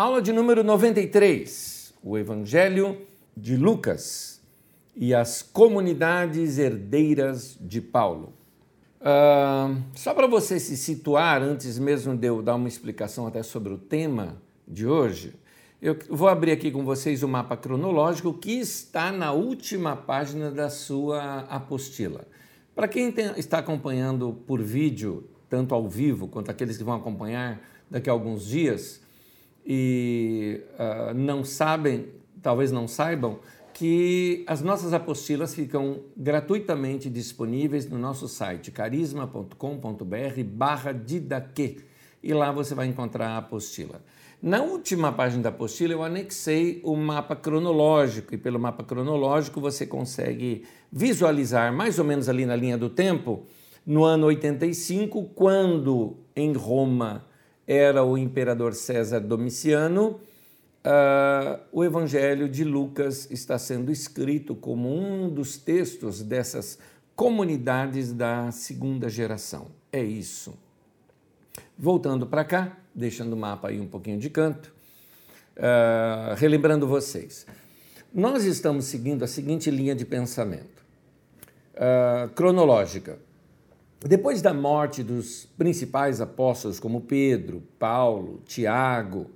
Aula de número 93, o Evangelho de Lucas e as comunidades herdeiras de Paulo. Uh, só para você se situar, antes mesmo de eu dar uma explicação até sobre o tema de hoje, eu vou abrir aqui com vocês o mapa cronológico que está na última página da sua apostila. Para quem tem, está acompanhando por vídeo, tanto ao vivo quanto aqueles que vão acompanhar daqui a alguns dias, e uh, não sabem, talvez não saibam, que as nossas apostilas ficam gratuitamente disponíveis no nosso site carisma.com.br barra didaque e lá você vai encontrar a apostila. Na última página da apostila eu anexei o mapa cronológico e pelo mapa cronológico você consegue visualizar mais ou menos ali na linha do tempo no ano 85, quando em Roma era o imperador César Domiciano, uh, o Evangelho de Lucas está sendo escrito como um dos textos dessas comunidades da segunda geração. É isso. Voltando para cá, deixando o mapa aí um pouquinho de canto, uh, relembrando vocês. Nós estamos seguindo a seguinte linha de pensamento uh, cronológica. Depois da morte dos principais apóstolos, como Pedro, Paulo, Tiago,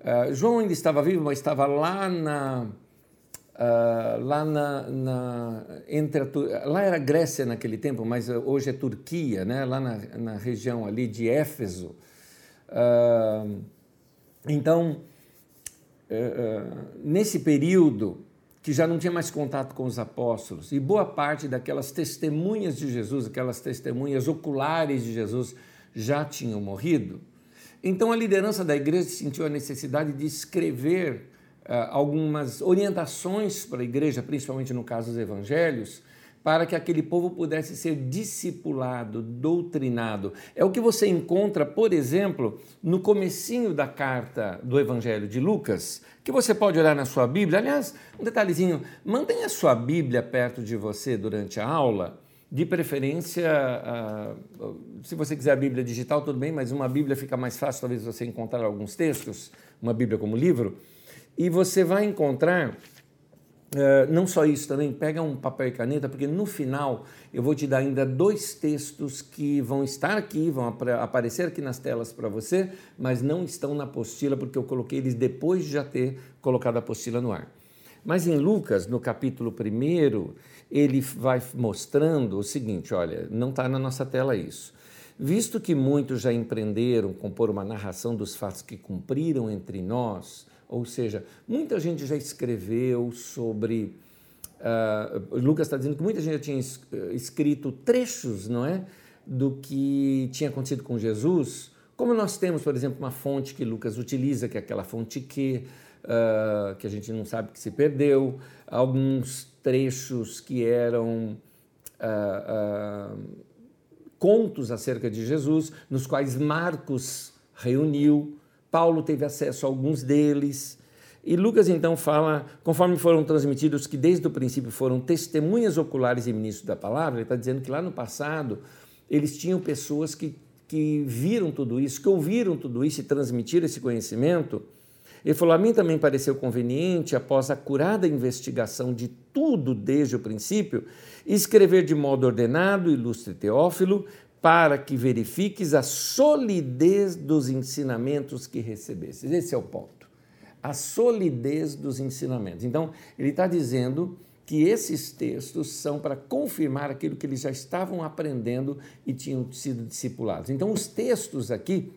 uh, João ainda estava vivo, mas estava lá na. Uh, lá na, na entre a, lá era Grécia naquele tempo, mas hoje é Turquia, né? lá na, na região ali de Éfeso. Uh, então, nesse período, que já não tinha mais contato com os apóstolos, e boa parte daquelas testemunhas de Jesus, aquelas testemunhas oculares de Jesus, já tinham morrido. Então a liderança da igreja sentiu a necessidade de escrever uh, algumas orientações para a igreja, principalmente no caso dos evangelhos, para que aquele povo pudesse ser discipulado, doutrinado. É o que você encontra, por exemplo, no comecinho da carta do Evangelho de Lucas, que você pode olhar na sua Bíblia. Aliás, um detalhezinho, mantenha a sua Bíblia perto de você durante a aula, de preferência, uh, se você quiser a Bíblia digital, tudo bem, mas uma Bíblia fica mais fácil, talvez você encontrar alguns textos, uma Bíblia como livro, e você vai encontrar Uh, não só isso, também pega um papel e caneta, porque no final eu vou te dar ainda dois textos que vão estar aqui, vão ap aparecer aqui nas telas para você, mas não estão na apostila, porque eu coloquei eles depois de já ter colocado a apostila no ar. Mas em Lucas, no capítulo 1, ele vai mostrando o seguinte: olha, não está na nossa tela isso. Visto que muitos já empreenderam compor uma narração dos fatos que cumpriram entre nós, ou seja, muita gente já escreveu sobre. Uh, Lucas está dizendo que muita gente já tinha eh, escrito trechos, não é? Do que tinha acontecido com Jesus. Como nós temos, por exemplo, uma fonte que Lucas utiliza, que é aquela fonte que, uh, que a gente não sabe que se perdeu, alguns trechos que eram uh, contos acerca de Jesus, nos quais Marcos reuniu Paulo teve acesso a alguns deles. E Lucas então fala, conforme foram transmitidos, que desde o princípio foram testemunhas oculares e ministros da palavra, ele está dizendo que lá no passado eles tinham pessoas que, que viram tudo isso, que ouviram tudo isso e transmitiram esse conhecimento. Ele falou: A mim também pareceu conveniente, após a curada investigação de tudo desde o princípio, escrever de modo ordenado, ilustre Teófilo, para que verifiques a solidez dos ensinamentos que recebestes. Esse é o ponto. A solidez dos ensinamentos. Então, ele está dizendo que esses textos são para confirmar aquilo que eles já estavam aprendendo e tinham sido discipulados. Então, os textos aqui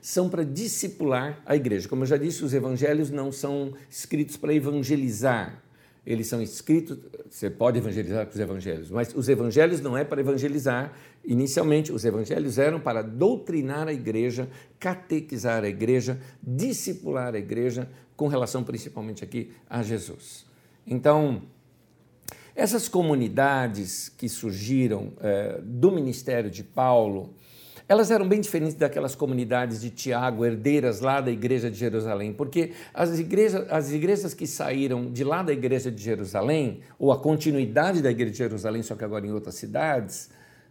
são para discipular a igreja. Como eu já disse, os evangelhos não são escritos para evangelizar, eles são escritos, você pode evangelizar com os evangelhos, mas os evangelhos não é para evangelizar. Inicialmente, os evangelhos eram para doutrinar a igreja, catequizar a igreja, discipular a igreja, com relação principalmente aqui a Jesus. Então, essas comunidades que surgiram é, do ministério de Paulo, elas eram bem diferentes daquelas comunidades de Tiago, herdeiras lá da igreja de Jerusalém, porque as igrejas, as igrejas que saíram de lá da igreja de Jerusalém, ou a continuidade da igreja de Jerusalém, só que agora em outras cidades,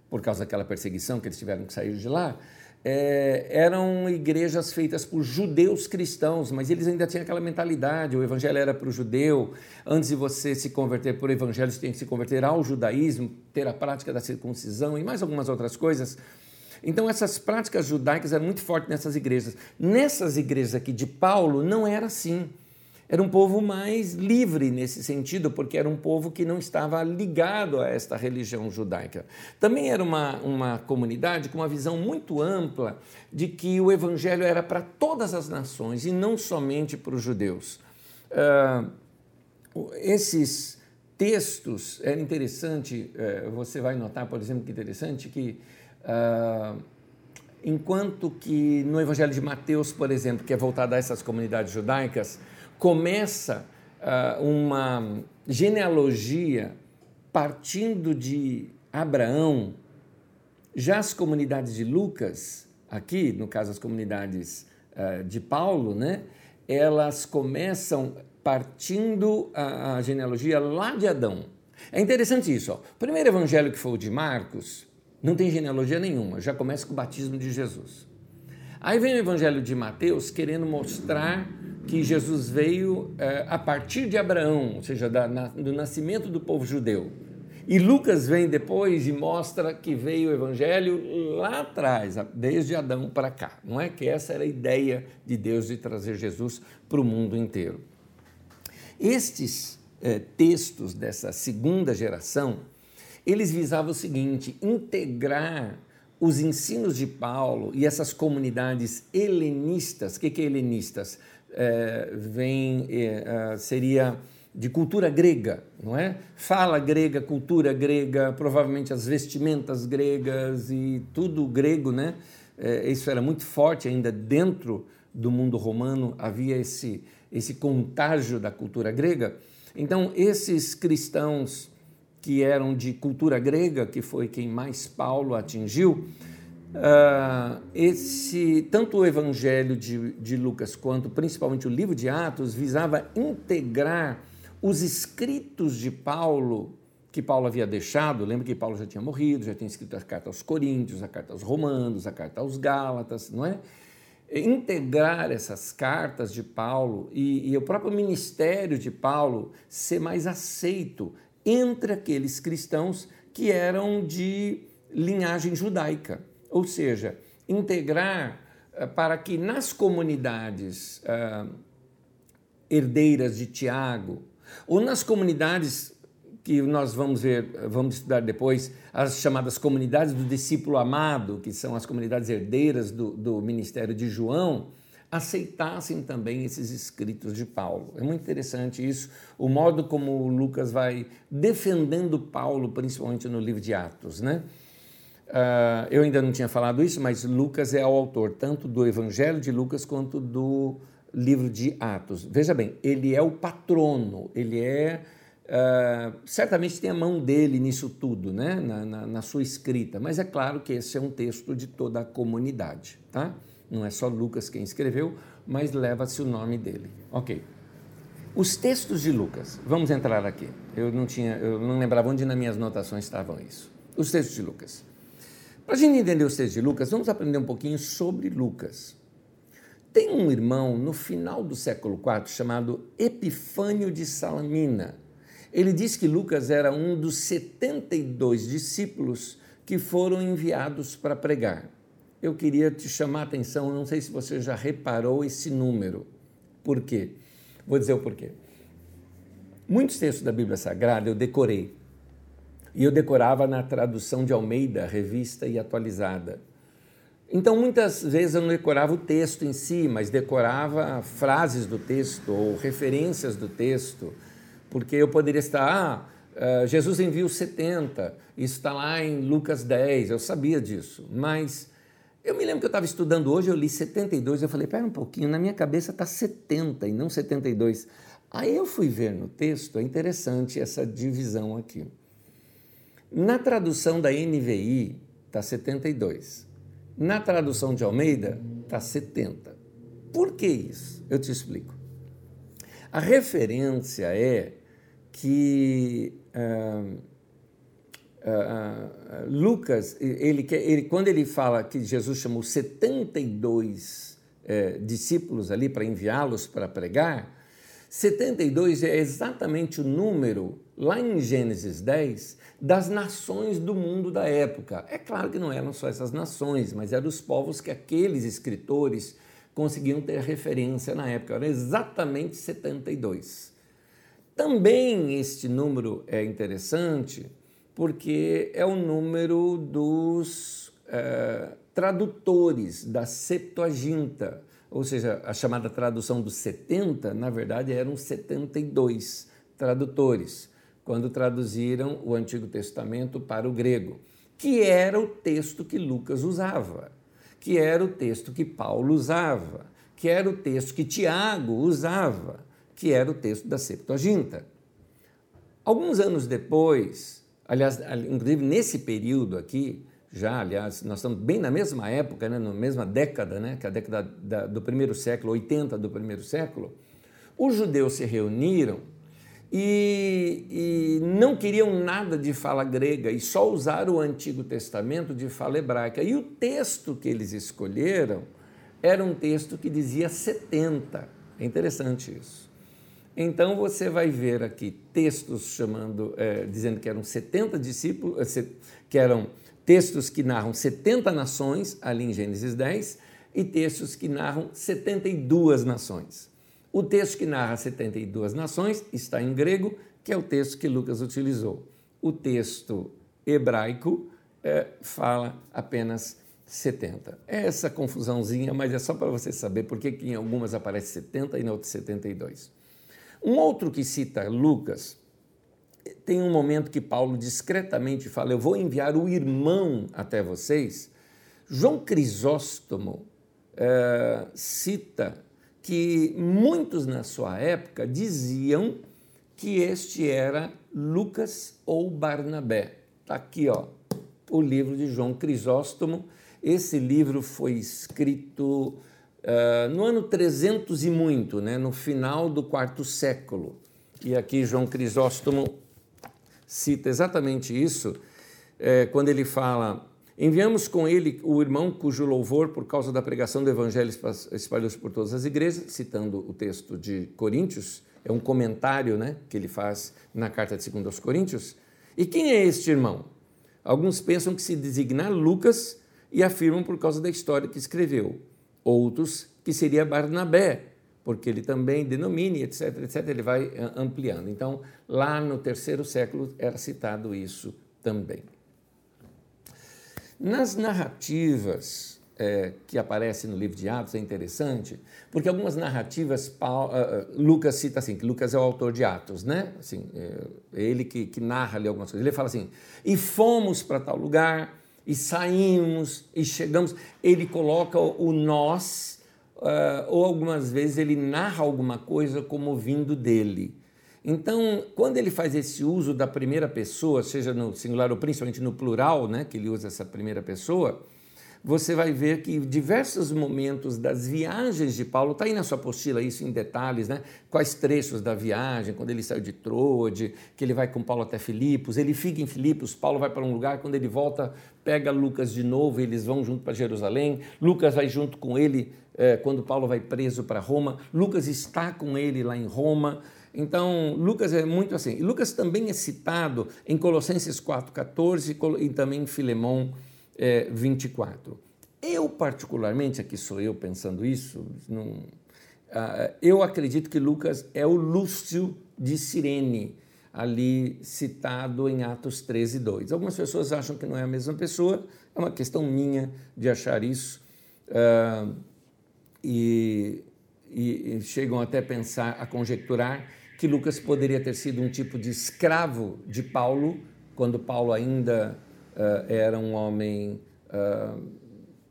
por causa daquela perseguição que eles tiveram que sair de lá, é, eram igrejas feitas por judeus cristãos, mas eles ainda tinham aquela mentalidade: o evangelho era para o judeu, antes de você se converter por evangelho, você tem que se converter ao judaísmo, ter a prática da circuncisão e mais algumas outras coisas. Então, essas práticas judaicas eram muito fortes nessas igrejas. Nessas igrejas aqui de Paulo, não era assim. Era um povo mais livre nesse sentido, porque era um povo que não estava ligado a esta religião judaica. Também era uma, uma comunidade com uma visão muito ampla de que o evangelho era para todas as nações e não somente para os judeus. Uh, esses textos, era interessante, uh, você vai notar, por exemplo, que interessante que. Uh, enquanto que no Evangelho de Mateus, por exemplo, que é voltado a essas comunidades judaicas, começa uh, uma genealogia partindo de Abraão, já as comunidades de Lucas, aqui, no caso as comunidades uh, de Paulo, né, elas começam partindo a, a, genealogia lá de Adão. É interessante isso. Ó. O primeiro evangelho que foi o de Marcos não tem genealogia nenhuma, já começa com o batismo de Jesus. Aí vem o evangelho de Mateus querendo mostrar que Jesus veio é, a partir de Abraão, ou seja, da, na, do nascimento do povo judeu. E Lucas vem depois e mostra que veio o evangelho lá atrás, desde Adão para cá. Não é que essa era a ideia de Deus de trazer Jesus para o mundo inteiro. Estes é, textos dessa segunda geração, eles visavam o seguinte: integrar os ensinos de Paulo e essas comunidades helenistas. O que, que é helenistas? é, vem, é, seria de cultura grega, não é? Fala grega, cultura grega, provavelmente as vestimentas gregas e tudo grego, né? É, isso era muito forte ainda dentro do mundo romano, havia esse, esse contágio da cultura grega. Então, esses cristãos que eram de cultura grega, que foi quem mais Paulo atingiu, Uh, esse tanto o Evangelho de, de Lucas quanto principalmente o livro de Atos visava integrar os escritos de Paulo que Paulo havia deixado. Lembra que Paulo já tinha morrido, já tinha escrito a carta aos Coríntios, a carta aos Romanos, a carta aos Gálatas, não é? Integrar essas cartas de Paulo e, e o próprio ministério de Paulo ser mais aceito entre aqueles cristãos que eram de linhagem judaica. Ou seja, integrar uh, para que nas comunidades uh, herdeiras de Tiago, ou nas comunidades que nós vamos ver, vamos estudar depois, as chamadas comunidades do discípulo amado, que são as comunidades herdeiras do, do ministério de João, aceitassem também esses escritos de Paulo. É muito interessante isso, o modo como Lucas vai defendendo Paulo, principalmente no livro de Atos, né? Uh, eu ainda não tinha falado isso, mas Lucas é o autor tanto do Evangelho de Lucas quanto do livro de Atos. Veja bem, ele é o patrono, ele é. Uh, certamente tem a mão dele nisso tudo, né? Na, na, na, sua escrita, mas é claro que esse é um texto de toda a comunidade, tá? Não é só Lucas quem escreveu, mas leva-se o nome dele. Ok. Os textos de Lucas, vamos entrar aqui. Eu não tinha, eu não lembrava onde nas minhas anotações estavam isso. Os textos de Lucas. Para a gente entender os textos de Lucas, vamos aprender um pouquinho sobre Lucas. Tem um irmão no final do século IV chamado Epifânio de Salamina. Ele diz que Lucas era um dos 72 discípulos que foram enviados para pregar. Eu queria te chamar a atenção, não sei se você já reparou esse número. Por quê? Vou dizer o porquê. Muitos textos da Bíblia Sagrada eu decorei. E eu decorava na tradução de Almeida, revista e atualizada. Então, muitas vezes eu não decorava o texto em si, mas decorava frases do texto ou referências do texto, porque eu poderia estar, ah, Jesus enviou 70, isso está lá em Lucas 10, eu sabia disso, mas eu me lembro que eu estava estudando hoje, eu li 72, eu falei, pera um pouquinho, na minha cabeça está 70 e não 72. Aí eu fui ver no texto, é interessante essa divisão aqui. Na tradução da NVI está 72. Na tradução de Almeida está 70. Por que isso? Eu te explico. A referência é que uh, uh, Lucas, ele, ele, quando ele fala que Jesus chamou 72 uh, discípulos ali para enviá-los para pregar, 72 é exatamente o número, lá em Gênesis 10, das nações do mundo da época. É claro que não eram só essas nações, mas eram os povos que aqueles escritores conseguiam ter referência na época. Era exatamente 72. Também este número é interessante porque é o número dos é, tradutores da Septuaginta ou seja, a chamada tradução dos 70, na verdade eram 72 tradutores, quando traduziram o Antigo Testamento para o grego, que era o texto que Lucas usava, que era o texto que Paulo usava, que era o texto que Tiago usava, que era o texto da Septuaginta. Alguns anos depois, aliás, inclusive nesse período aqui, já, aliás, nós estamos bem na mesma época, né, na mesma década, né, que é a década da, do primeiro século, 80 do primeiro século, os judeus se reuniram e, e, não queriam nada de fala grega e só usaram o Antigo Testamento de fala hebraica. E o texto que eles escolheram era um texto que dizia 70. É interessante isso. Então você vai ver aqui textos chamando, é, dizendo que eram 70 discípulos, é, que eram textos que narram 70 nações, ali em Gênesis 10, e textos que narram 72 nações. O texto que narra 72 nações está em grego, que é o texto que Lucas utilizou. O texto hebraico é, fala apenas 70. É essa confusãozinha, mas é só para você saber por que em algumas aparece 70 e em outras 72. Um outro que cita Lucas tem um momento que Paulo discretamente fala: Eu vou enviar o irmão até vocês. João Crisóstomo é, cita que muitos na sua época diziam que este era Lucas ou Barnabé. Está aqui, ó, o livro de João Crisóstomo. Esse livro foi escrito uh, no ano 300 e muito, né, no final do quarto século. E aqui João Crisóstomo cita exatamente isso é, quando ele fala: Enviamos com ele o irmão cujo louvor, por causa da pregação do evangelho, espalhou-se por todas as igrejas, citando o texto de Coríntios, é um comentário né, que ele faz na carta de 2 aos Coríntios. E quem é este irmão? Alguns pensam que se designa Lucas e afirmam por causa da história que escreveu. Outros que seria Barnabé, porque ele também denomina, etc, etc, ele vai eh, ampliando. Então, lá no terceiro século era citado isso também. Nas narrativas é, que aparecem no livro de Atos é interessante, porque algumas narrativas, Paulo, eh, Lucas cita assim, que Lucas é o autor de Atos, né? Assim, é ele que, que narra ali algumas coisas. Ele fala assim, e fomos para tal lugar, e saímos, e chegamos. Ele coloca o nós uh, ou algumas vezes ele narra alguma coisa como vindo dele. Então, quando ele faz esse uso da primeira pessoa, seja no singular ou principalmente no plural, né, que ele usa essa primeira pessoa, você vai ver que diversos momentos das viagens de Paulo, está aí na sua apostila isso em detalhes, né? quais trechos da viagem, quando ele saiu de Troade, que ele vai com Paulo até Filipos, ele fica em Filipos, Paulo vai para um lugar, quando ele volta, pega Lucas de novo, eles vão junto para Jerusalém, Lucas vai junto com ele é, quando Paulo vai preso para Roma, Lucas está com ele lá em Roma, então, Lucas é muito assim. Lucas também é citado em Colossenses 4,14 e também em Filemão é, 24. Eu, particularmente, aqui sou eu pensando isso, não, uh, eu acredito que Lucas é o Lúcio de Cirene, ali citado em Atos 13, 2. Algumas pessoas acham que não é a mesma pessoa, é uma questão minha de achar isso, uh, e, e, e chegam até a pensar, a conjecturar que Lucas poderia ter sido um tipo de escravo de Paulo, quando Paulo ainda uh, era um homem, uh,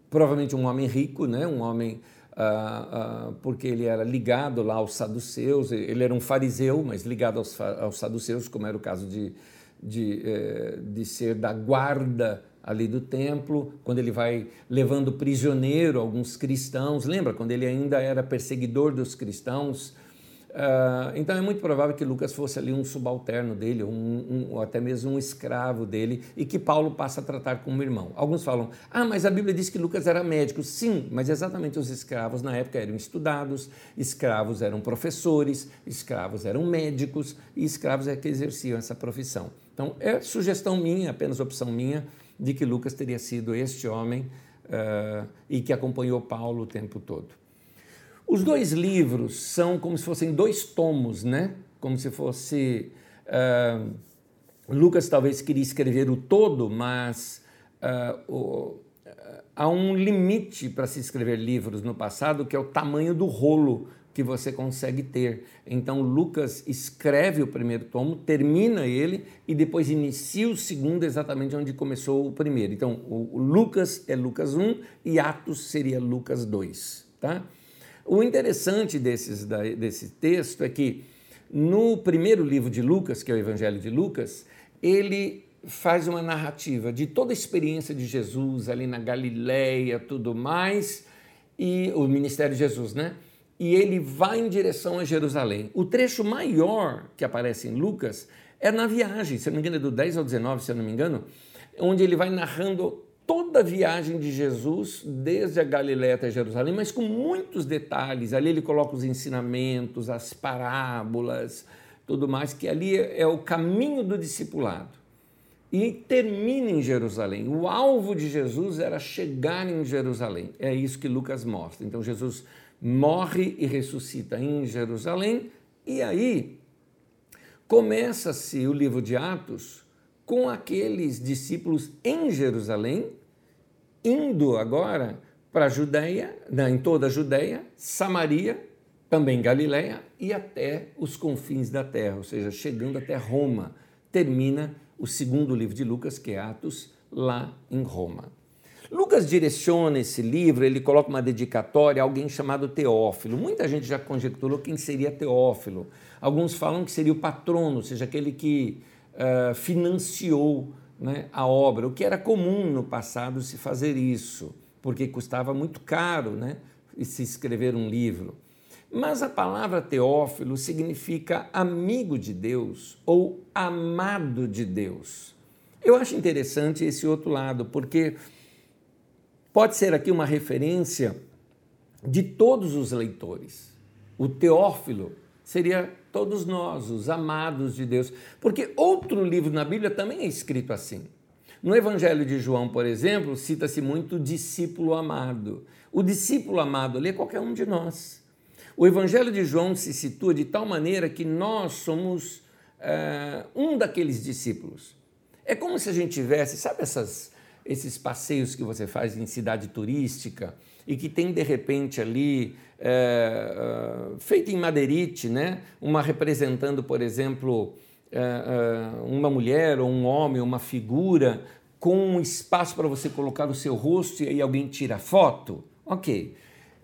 provavelmente um homem rico, né? um homem, uh, porque ele era ligado lá aos saduceus, ele era um fariseu, mas ligado aos, aos saduceus, como era o caso de, de, eh, de ser da guarda ali do templo, quando ele vai levando prisioneiro alguns cristãos, lembra quando ele ainda era perseguidor dos cristãos, Uh, então é muito provável que Lucas fosse ali um subalterno dele, um, um, ou até mesmo um escravo dele, e que Paulo passa a tratar como irmão. Alguns falam, ah, mas a Bíblia diz que Lucas era médico. Sim, mas exatamente os escravos na época eram estudados, escravos eram professores, escravos eram médicos, e escravos é que exerciam essa profissão. Então é sugestão minha, apenas opção minha, de que Lucas teria sido este homem uh, e que acompanhou Paulo o tempo todo. Os dois livros são como se fossem dois tomos, né? Como se fosse. Uh, Lucas talvez queria escrever o todo, mas uh, o, há um limite para se escrever livros no passado, que é o tamanho do rolo que você consegue ter. Então, Lucas escreve o primeiro tomo, termina ele e depois inicia o segundo, exatamente onde começou o primeiro. Então, o, Lucas é Lucas 1 e Atos seria Lucas 2, tá? O interessante desses, desse texto é que no primeiro livro de Lucas, que é o Evangelho de Lucas, ele faz uma narrativa de toda a experiência de Jesus ali na Galileia, tudo mais, e o ministério de Jesus, né? E ele vai em direção a Jerusalém. O trecho maior que aparece em Lucas é na viagem, se não me engano, é do 10 ao 19, se eu não me engano, onde ele vai narrando toda a viagem de Jesus, desde a Galiléia até Jerusalém, mas com muitos detalhes. Ali ele coloca os ensinamentos, as parábolas, tudo mais, que ali é o caminho do discipulado. E termina em Jerusalém. O alvo de Jesus era chegar em Jerusalém. É isso que Lucas mostra. Então Jesus morre e ressuscita em Jerusalém, e aí começa-se o livro de Atos com aqueles discípulos em Jerusalém indo agora para a Judéia, em toda a Judéia, Samaria, também Galiléia e até os confins da terra, ou seja, chegando até Roma. Termina o segundo livro de Lucas, que é Atos, lá em Roma. Lucas direciona esse livro, ele coloca uma dedicatória a alguém chamado Teófilo. Muita gente já conjecturou quem seria Teófilo. Alguns falam que seria o patrono, ou seja, aquele que uh, financiou né, a obra, o que era comum no passado se fazer isso, porque custava muito caro né, se escrever um livro. Mas a palavra Teófilo significa amigo de Deus ou amado de Deus. Eu acho interessante esse outro lado, porque pode ser aqui uma referência de todos os leitores. O Teófilo seria todos nós, os amados de Deus. Porque outro livro na Bíblia também é escrito assim. No Evangelho de João, por exemplo, cita-se muito discípulo amado. O discípulo amado ali é qualquer um de nós. O Evangelho de João se situa de tal maneira que nós somos é, um daqueles discípulos. É como se a gente tivesse, sabe essas, esses passeios que você faz em cidade turística e que tem de repente ali é, feita em madeirite, né? uma representando, por exemplo, é, uma mulher ou um homem, uma figura, com um espaço para você colocar o seu rosto e aí alguém tira foto. Ok.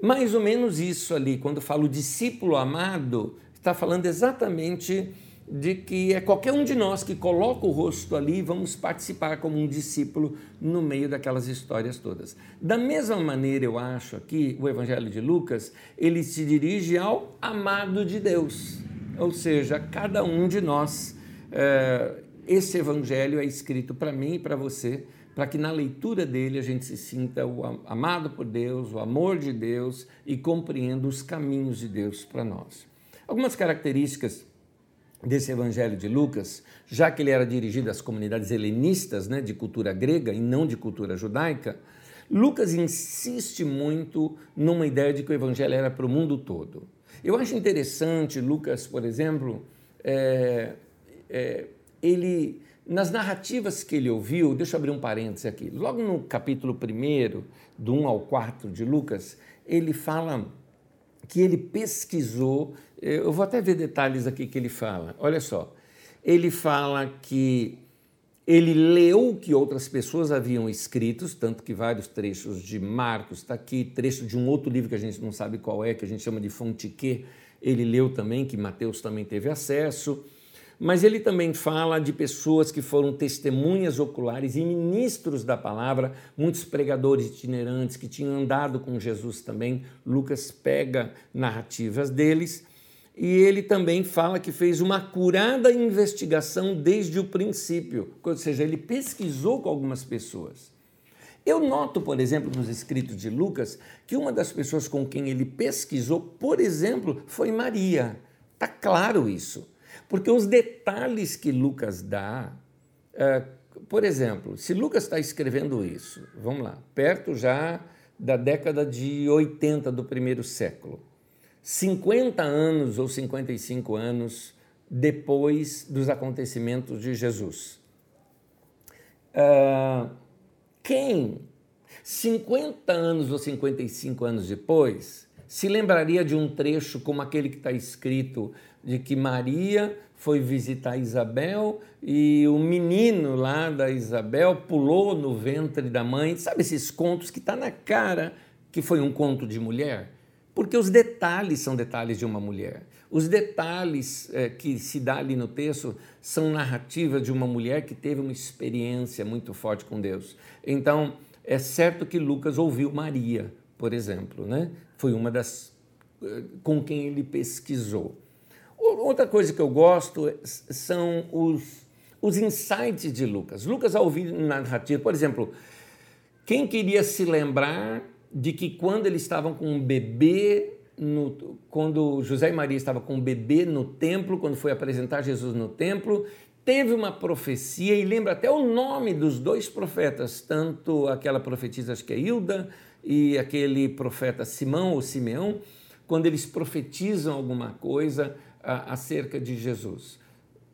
Mais ou menos isso ali, quando falo discípulo amado, está falando exatamente de que é qualquer um de nós que coloca o rosto ali, vamos participar como um discípulo no meio daquelas histórias todas. Da mesma maneira, eu acho aqui, o Evangelho de Lucas, ele se dirige ao amado de Deus, ou seja, cada um de nós. É, esse Evangelho é escrito para mim e para você, para que na leitura dele a gente se sinta o amado por Deus, o amor de Deus e compreenda os caminhos de Deus para nós. Algumas características desse Evangelho de Lucas, já que ele era dirigido às comunidades helenistas, né, de cultura grega e não de cultura judaica, Lucas insiste muito numa ideia de que o Evangelho era para o mundo todo. Eu acho interessante, Lucas, por exemplo, é, é, ele nas narrativas que ele ouviu, deixa eu abrir um parêntese aqui, logo no capítulo 1, do 1 ao 4 de Lucas, ele fala que ele pesquisou eu vou até ver detalhes aqui que ele fala. Olha só. Ele fala que ele leu o que outras pessoas haviam escrito, tanto que vários trechos de Marcos está aqui, trecho de um outro livro que a gente não sabe qual é, que a gente chama de Fontiquê, ele leu também, que Mateus também teve acesso. Mas ele também fala de pessoas que foram testemunhas oculares e ministros da palavra, muitos pregadores itinerantes que tinham andado com Jesus também. Lucas pega narrativas deles e ele também fala que fez uma curada investigação desde o princípio, ou seja, ele pesquisou com algumas pessoas. Eu noto, por exemplo, nos escritos de Lucas, que uma das pessoas com quem ele pesquisou, por exemplo, foi Maria. Está claro isso. Porque os detalhes que Lucas dá, é, por exemplo, se Lucas está escrevendo isso, vamos lá, perto já da década de 80 do primeiro século, 50 anos ou 55 anos depois dos acontecimentos de Jesus. Uh, quem, 50 anos ou 55 anos depois, se lembraria de um trecho como aquele que está escrito de que Maria foi visitar Isabel e o menino lá da Isabel pulou no ventre da mãe. Sabe esses contos que está na cara que foi um conto de mulher? Porque os detalhes são detalhes de uma mulher. Os detalhes é, que se dá ali no texto são narrativas de uma mulher que teve uma experiência muito forte com Deus. Então, é certo que Lucas ouviu Maria, por exemplo, né? Foi uma das eh, com quem ele pesquisou. Outra coisa que eu gosto são os, os insights de Lucas. Lucas, ao ouvir narrativa, por exemplo, quem queria se lembrar de que quando eles estavam com um bebê, no, quando José e Maria estavam com um bebê no templo, quando foi apresentar Jesus no templo, teve uma profecia e lembra até o nome dos dois profetas, tanto aquela profetisa, acho que é Hilda, e aquele profeta Simão ou Simeão, quando eles profetizam alguma coisa acerca de Jesus.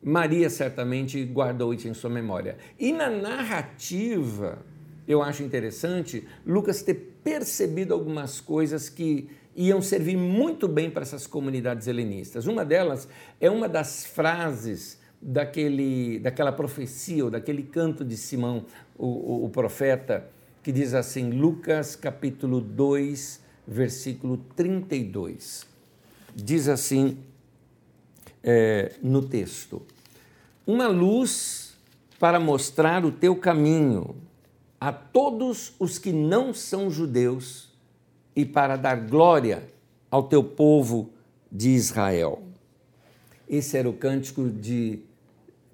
Maria certamente guardou isso em sua memória. E na narrativa, eu acho interessante Lucas ter percebido algumas coisas que iam servir muito bem para essas comunidades helenistas. Uma delas é uma das frases daquele, daquela profecia, ou daquele canto de Simão, o, o, o profeta, que diz assim, Lucas capítulo 2, versículo 32. Diz assim é, no texto: Uma luz para mostrar o teu caminho a todos os que não são judeus e para dar glória ao teu povo de Israel. Esse era o cântico de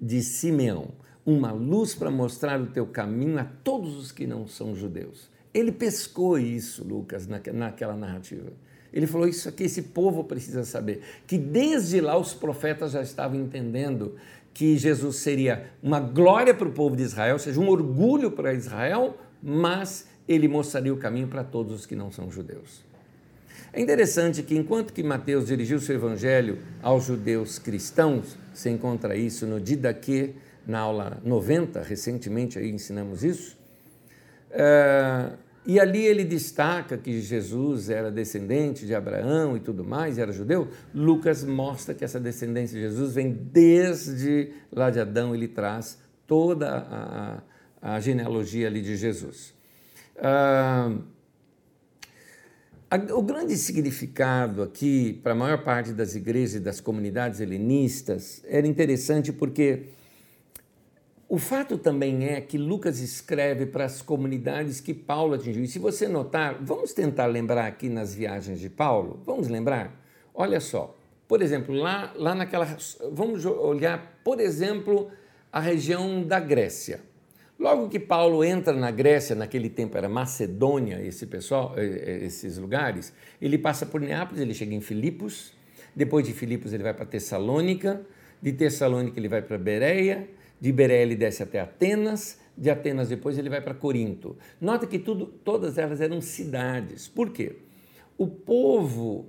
de Simeão, uma luz para mostrar o teu caminho a todos os que não são judeus. Ele pescou isso, Lucas, naquela narrativa. Ele falou: Isso aqui, esse povo precisa saber. Que desde lá os profetas já estavam entendendo que Jesus seria uma glória para o povo de Israel, ou seja, um orgulho para Israel, mas ele mostraria o caminho para todos os que não são judeus. É interessante que, enquanto que Mateus dirigiu seu evangelho aos judeus cristãos, você encontra isso no Didaquê, na aula 90, recentemente aí ensinamos isso, é, e ali ele destaca que Jesus era descendente de Abraão e tudo mais, era judeu. Lucas mostra que essa descendência de Jesus vem desde lá de Adão, ele traz toda a, a genealogia ali de Jesus. Ah, o grande significado aqui, para a maior parte das igrejas e das comunidades helenistas, era interessante porque o fato também é que Lucas escreve para as comunidades que Paulo atingiu. E se você notar, vamos tentar lembrar aqui nas viagens de Paulo? Vamos lembrar? Olha só, por exemplo, lá, lá naquela. Vamos olhar, por exemplo, a região da Grécia. Logo que Paulo entra na Grécia, naquele tempo era Macedônia, esse pessoal, eh, eh, esses lugares, ele passa por Neápolis, ele chega em Filipos, depois de Filipos ele vai para Tessalônica, de Tessalônica ele vai para Bereia, de Bereia ele desce até Atenas, de Atenas depois ele vai para Corinto. Nota que tudo, todas elas eram cidades. Por quê? O povo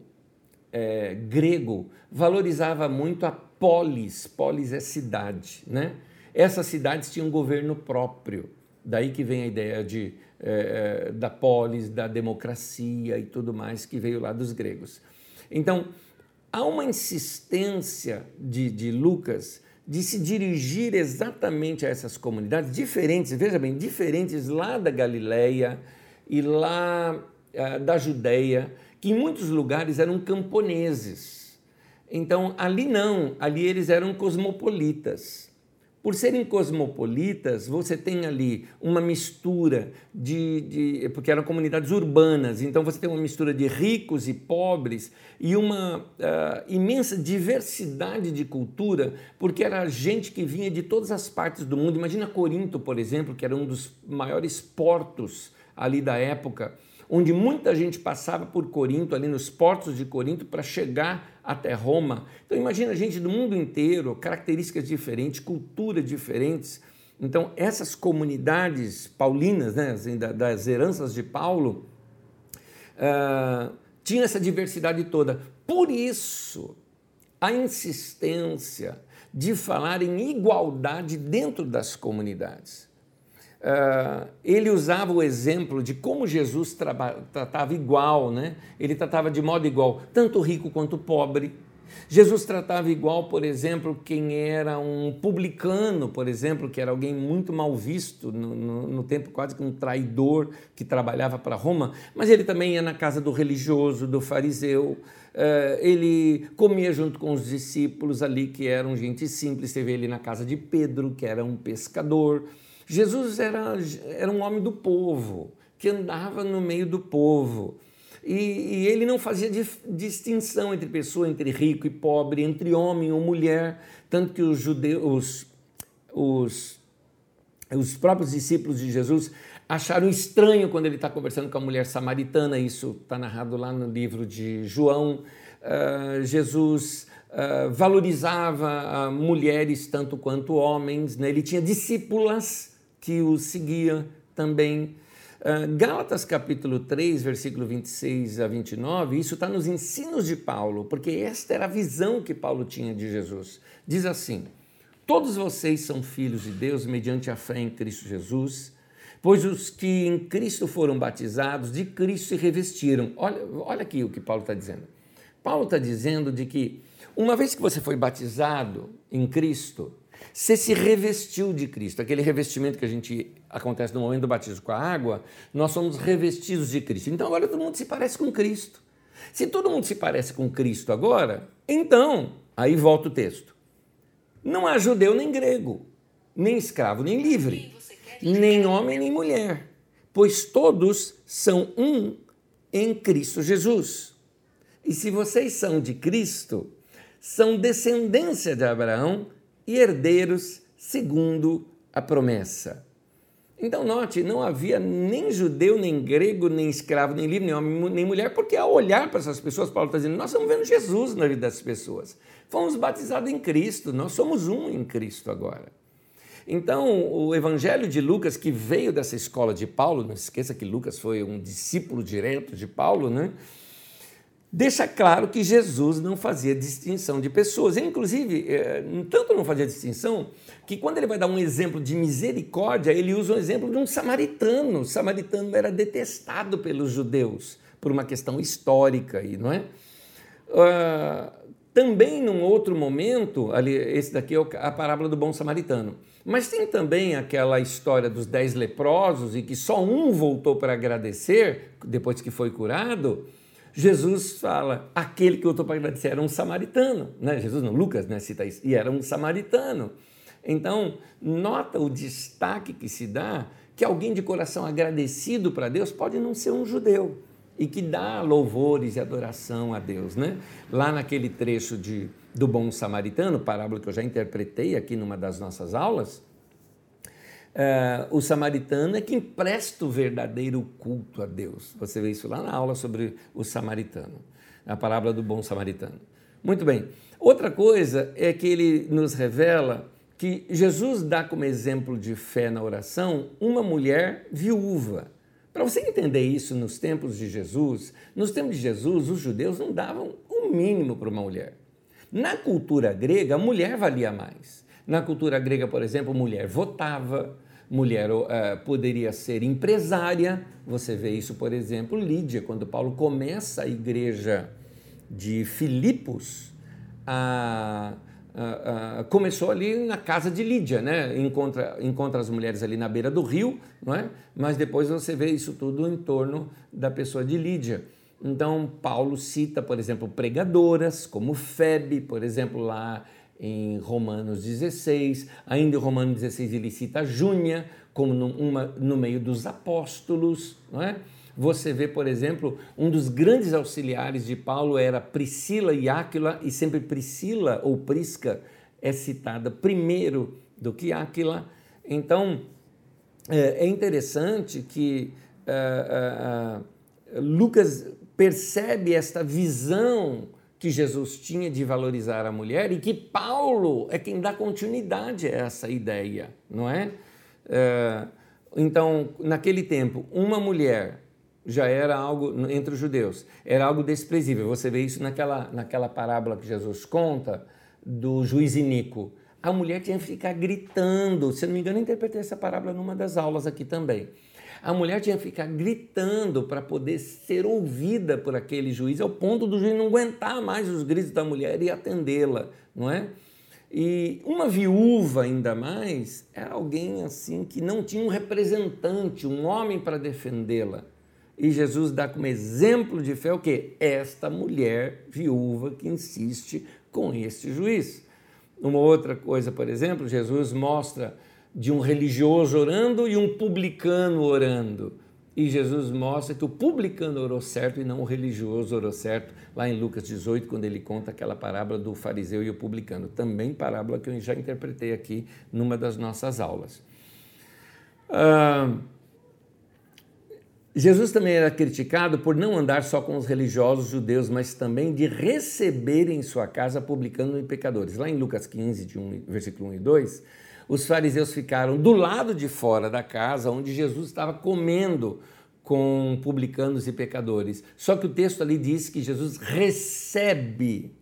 é, grego valorizava muito a polis, polis é cidade, né? Essas cidades tinham um governo próprio. Daí que vem a ideia de, é, da polis, da democracia e tudo mais que veio lá dos gregos. Então, há uma insistência de, de Lucas de se dirigir exatamente a essas comunidades diferentes, veja bem, diferentes lá da Galileia e lá é, da Judéia, que em muitos lugares eram camponeses. Então, ali não, ali eles eram cosmopolitas. Por serem cosmopolitas, você tem ali uma mistura de, de, porque eram comunidades urbanas, então você tem uma mistura de ricos e pobres e uma uh, imensa diversidade de cultura, porque era gente que vinha de todas as partes do mundo. Imagina Corinto, por exemplo, que era um dos maiores portos ali da época onde muita gente passava por Corinto, ali nos portos de Corinto, para chegar até Roma. Então imagina gente do mundo inteiro, características diferentes, culturas diferentes. Então essas comunidades paulinas, né, assim, das heranças de Paulo, uh, tinha essa diversidade toda. Por isso, a insistência de falar em igualdade dentro das comunidades. Uh, ele usava o exemplo de como Jesus tratava igual, né? ele tratava de modo igual, tanto rico quanto pobre. Jesus tratava igual, por exemplo, quem era um publicano, por exemplo, que era alguém muito mal visto no, no, no tempo, quase que um traidor que trabalhava para Roma, mas ele também ia na casa do religioso, do fariseu. Uh, ele comia junto com os discípulos ali, que eram gente simples. Teve ele na casa de Pedro, que era um pescador. Jesus era, era um homem do povo, que andava no meio do povo. E, e ele não fazia distinção entre pessoa, entre rico e pobre, entre homem ou mulher, tanto que os judeus, os, os próprios discípulos de Jesus acharam estranho quando ele está conversando com a mulher samaritana, isso está narrado lá no livro de João. Uh, Jesus uh, valorizava uh, mulheres tanto quanto homens, né? ele tinha discípulas que o seguia também. Uh, Gálatas capítulo 3, versículo 26 a 29, isso está nos ensinos de Paulo, porque esta era a visão que Paulo tinha de Jesus. Diz assim: Todos vocês são filhos de Deus mediante a fé em Cristo Jesus, pois os que em Cristo foram batizados, de Cristo se revestiram. Olha, olha aqui o que Paulo está dizendo. Paulo está dizendo de que uma vez que você foi batizado em Cristo, você se revestiu de Cristo, aquele revestimento que a gente acontece no momento do batismo com a água, nós somos revestidos de Cristo. Então agora todo mundo se parece com Cristo. Se todo mundo se parece com Cristo agora, então, aí volta o texto. Não há judeu nem grego, nem escravo nem livre, nem homem nem mulher, pois todos são um em Cristo Jesus. E se vocês são de Cristo, são descendência de Abraão e herdeiros segundo a promessa. Então, note, não havia nem judeu, nem grego, nem escravo, nem livre, nem homem, nem mulher, porque ao olhar para essas pessoas, Paulo está dizendo, nós estamos vendo Jesus na vida das pessoas. Fomos batizados em Cristo, nós somos um em Cristo agora. Então, o Evangelho de Lucas, que veio dessa escola de Paulo, não esqueça que Lucas foi um discípulo direto de Paulo, né? Deixa claro que Jesus não fazia distinção de pessoas. Ele, inclusive, é, tanto não fazia distinção, que quando ele vai dar um exemplo de misericórdia, ele usa um exemplo de um samaritano. O samaritano era detestado pelos judeus por uma questão histórica, aí, não é? Uh, também, num outro momento, ali, esse daqui é a parábola do bom samaritano. Mas tem também aquela história dos dez leprosos e que só um voltou para agradecer depois que foi curado. Jesus fala, aquele que eu estou para agradecer era um samaritano, né? Jesus não, Lucas né, cita isso, e era um samaritano. Então, nota o destaque que se dá que alguém de coração agradecido para Deus pode não ser um judeu e que dá louvores e adoração a Deus, né? Lá naquele trecho de, do bom samaritano, parábola que eu já interpretei aqui numa das nossas aulas, Uh, o samaritano é quem presta o verdadeiro culto a Deus. Você vê isso lá na aula sobre o samaritano, a parábola do bom samaritano. Muito bem. Outra coisa é que ele nos revela que Jesus dá como exemplo de fé na oração uma mulher viúva. Para você entender isso nos tempos de Jesus, nos tempos de Jesus, os judeus não davam o mínimo para uma mulher. Na cultura grega, a mulher valia mais. Na cultura grega, por exemplo, mulher votava, mulher uh, poderia ser empresária. Você vê isso, por exemplo, Lídia, quando Paulo começa a igreja de Filipos, começou ali na casa de Lídia, né? encontra, encontra as mulheres ali na beira do rio, não é? mas depois você vê isso tudo em torno da pessoa de Lídia. Então, Paulo cita, por exemplo, pregadoras, como Febe, por exemplo, lá em Romanos 16, ainda em Romanos 16 ele cita Júnia como numa, no meio dos apóstolos, não é? Você vê, por exemplo, um dos grandes auxiliares de Paulo era Priscila e Áquila, e sempre Priscila ou Prisca é citada primeiro do que Áquila. Então, é, é interessante que uh, uh, Lucas percebe esta visão que Jesus tinha de valorizar a mulher e que Paulo é quem dá continuidade a essa ideia, não é? Uh, então, naquele tempo, uma mulher já era algo entre os judeus, era algo desprezível. Você vê isso naquela, naquela parábola que Jesus conta do juiz Inico. A mulher tinha que ficar gritando. Se eu não me engano, eu interpretei essa parábola numa das aulas aqui também. A mulher tinha que ficar gritando para poder ser ouvida por aquele juiz, ao ponto do juiz não aguentar mais os gritos da mulher e atendê-la, não é? E uma viúva, ainda mais, era alguém assim que não tinha um representante, um homem para defendê-la. E Jesus dá como exemplo de fé o quê? Esta mulher viúva que insiste com este juiz. Uma outra coisa, por exemplo, Jesus mostra de um religioso orando e um publicano orando. E Jesus mostra que o publicano orou certo e não o religioso orou certo, lá em Lucas 18, quando ele conta aquela parábola do fariseu e o publicano. Também parábola que eu já interpretei aqui numa das nossas aulas. Ah, Jesus também era criticado por não andar só com os religiosos judeus, mas também de receber em sua casa publicanos e pecadores. Lá em Lucas 15, de um, versículo 1 e 2, os fariseus ficaram do lado de fora da casa onde Jesus estava comendo com publicanos e pecadores. Só que o texto ali diz que Jesus recebe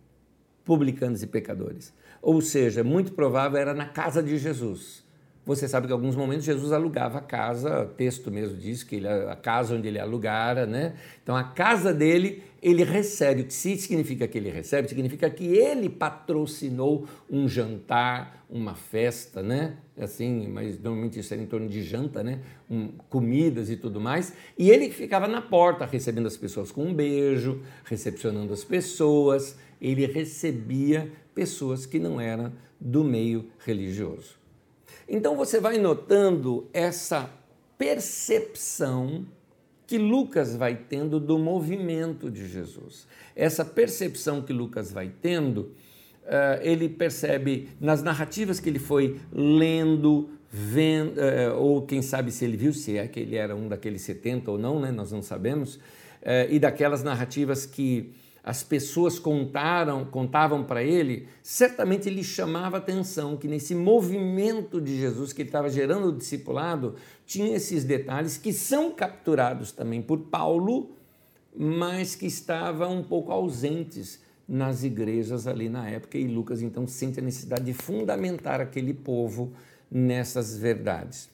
publicanos e pecadores. Ou seja, muito provável era na casa de Jesus. Você sabe que em alguns momentos Jesus alugava a casa, o texto mesmo diz que ele, a casa onde ele alugara, né? Então a casa dele, ele recebe. O que significa que ele recebe? Significa que ele patrocinou um jantar, uma festa, né? Assim, mas normalmente isso era em torno de janta, né? Um, comidas e tudo mais. E ele ficava na porta recebendo as pessoas com um beijo, recepcionando as pessoas. Ele recebia pessoas que não eram do meio religioso. Então você vai notando essa percepção que Lucas vai tendo do movimento de Jesus. Essa percepção que Lucas vai tendo, uh, ele percebe nas narrativas que ele foi lendo, vendo, uh, ou quem sabe se ele viu, se é que ele era um daqueles 70 ou não, né? nós não sabemos, uh, e daquelas narrativas que as pessoas contaram, contavam para ele, certamente ele chamava atenção que nesse movimento de Jesus que ele estava gerando o discipulado, tinha esses detalhes que são capturados também por Paulo, mas que estavam um pouco ausentes nas igrejas ali na época, e Lucas então sente a necessidade de fundamentar aquele povo nessas verdades.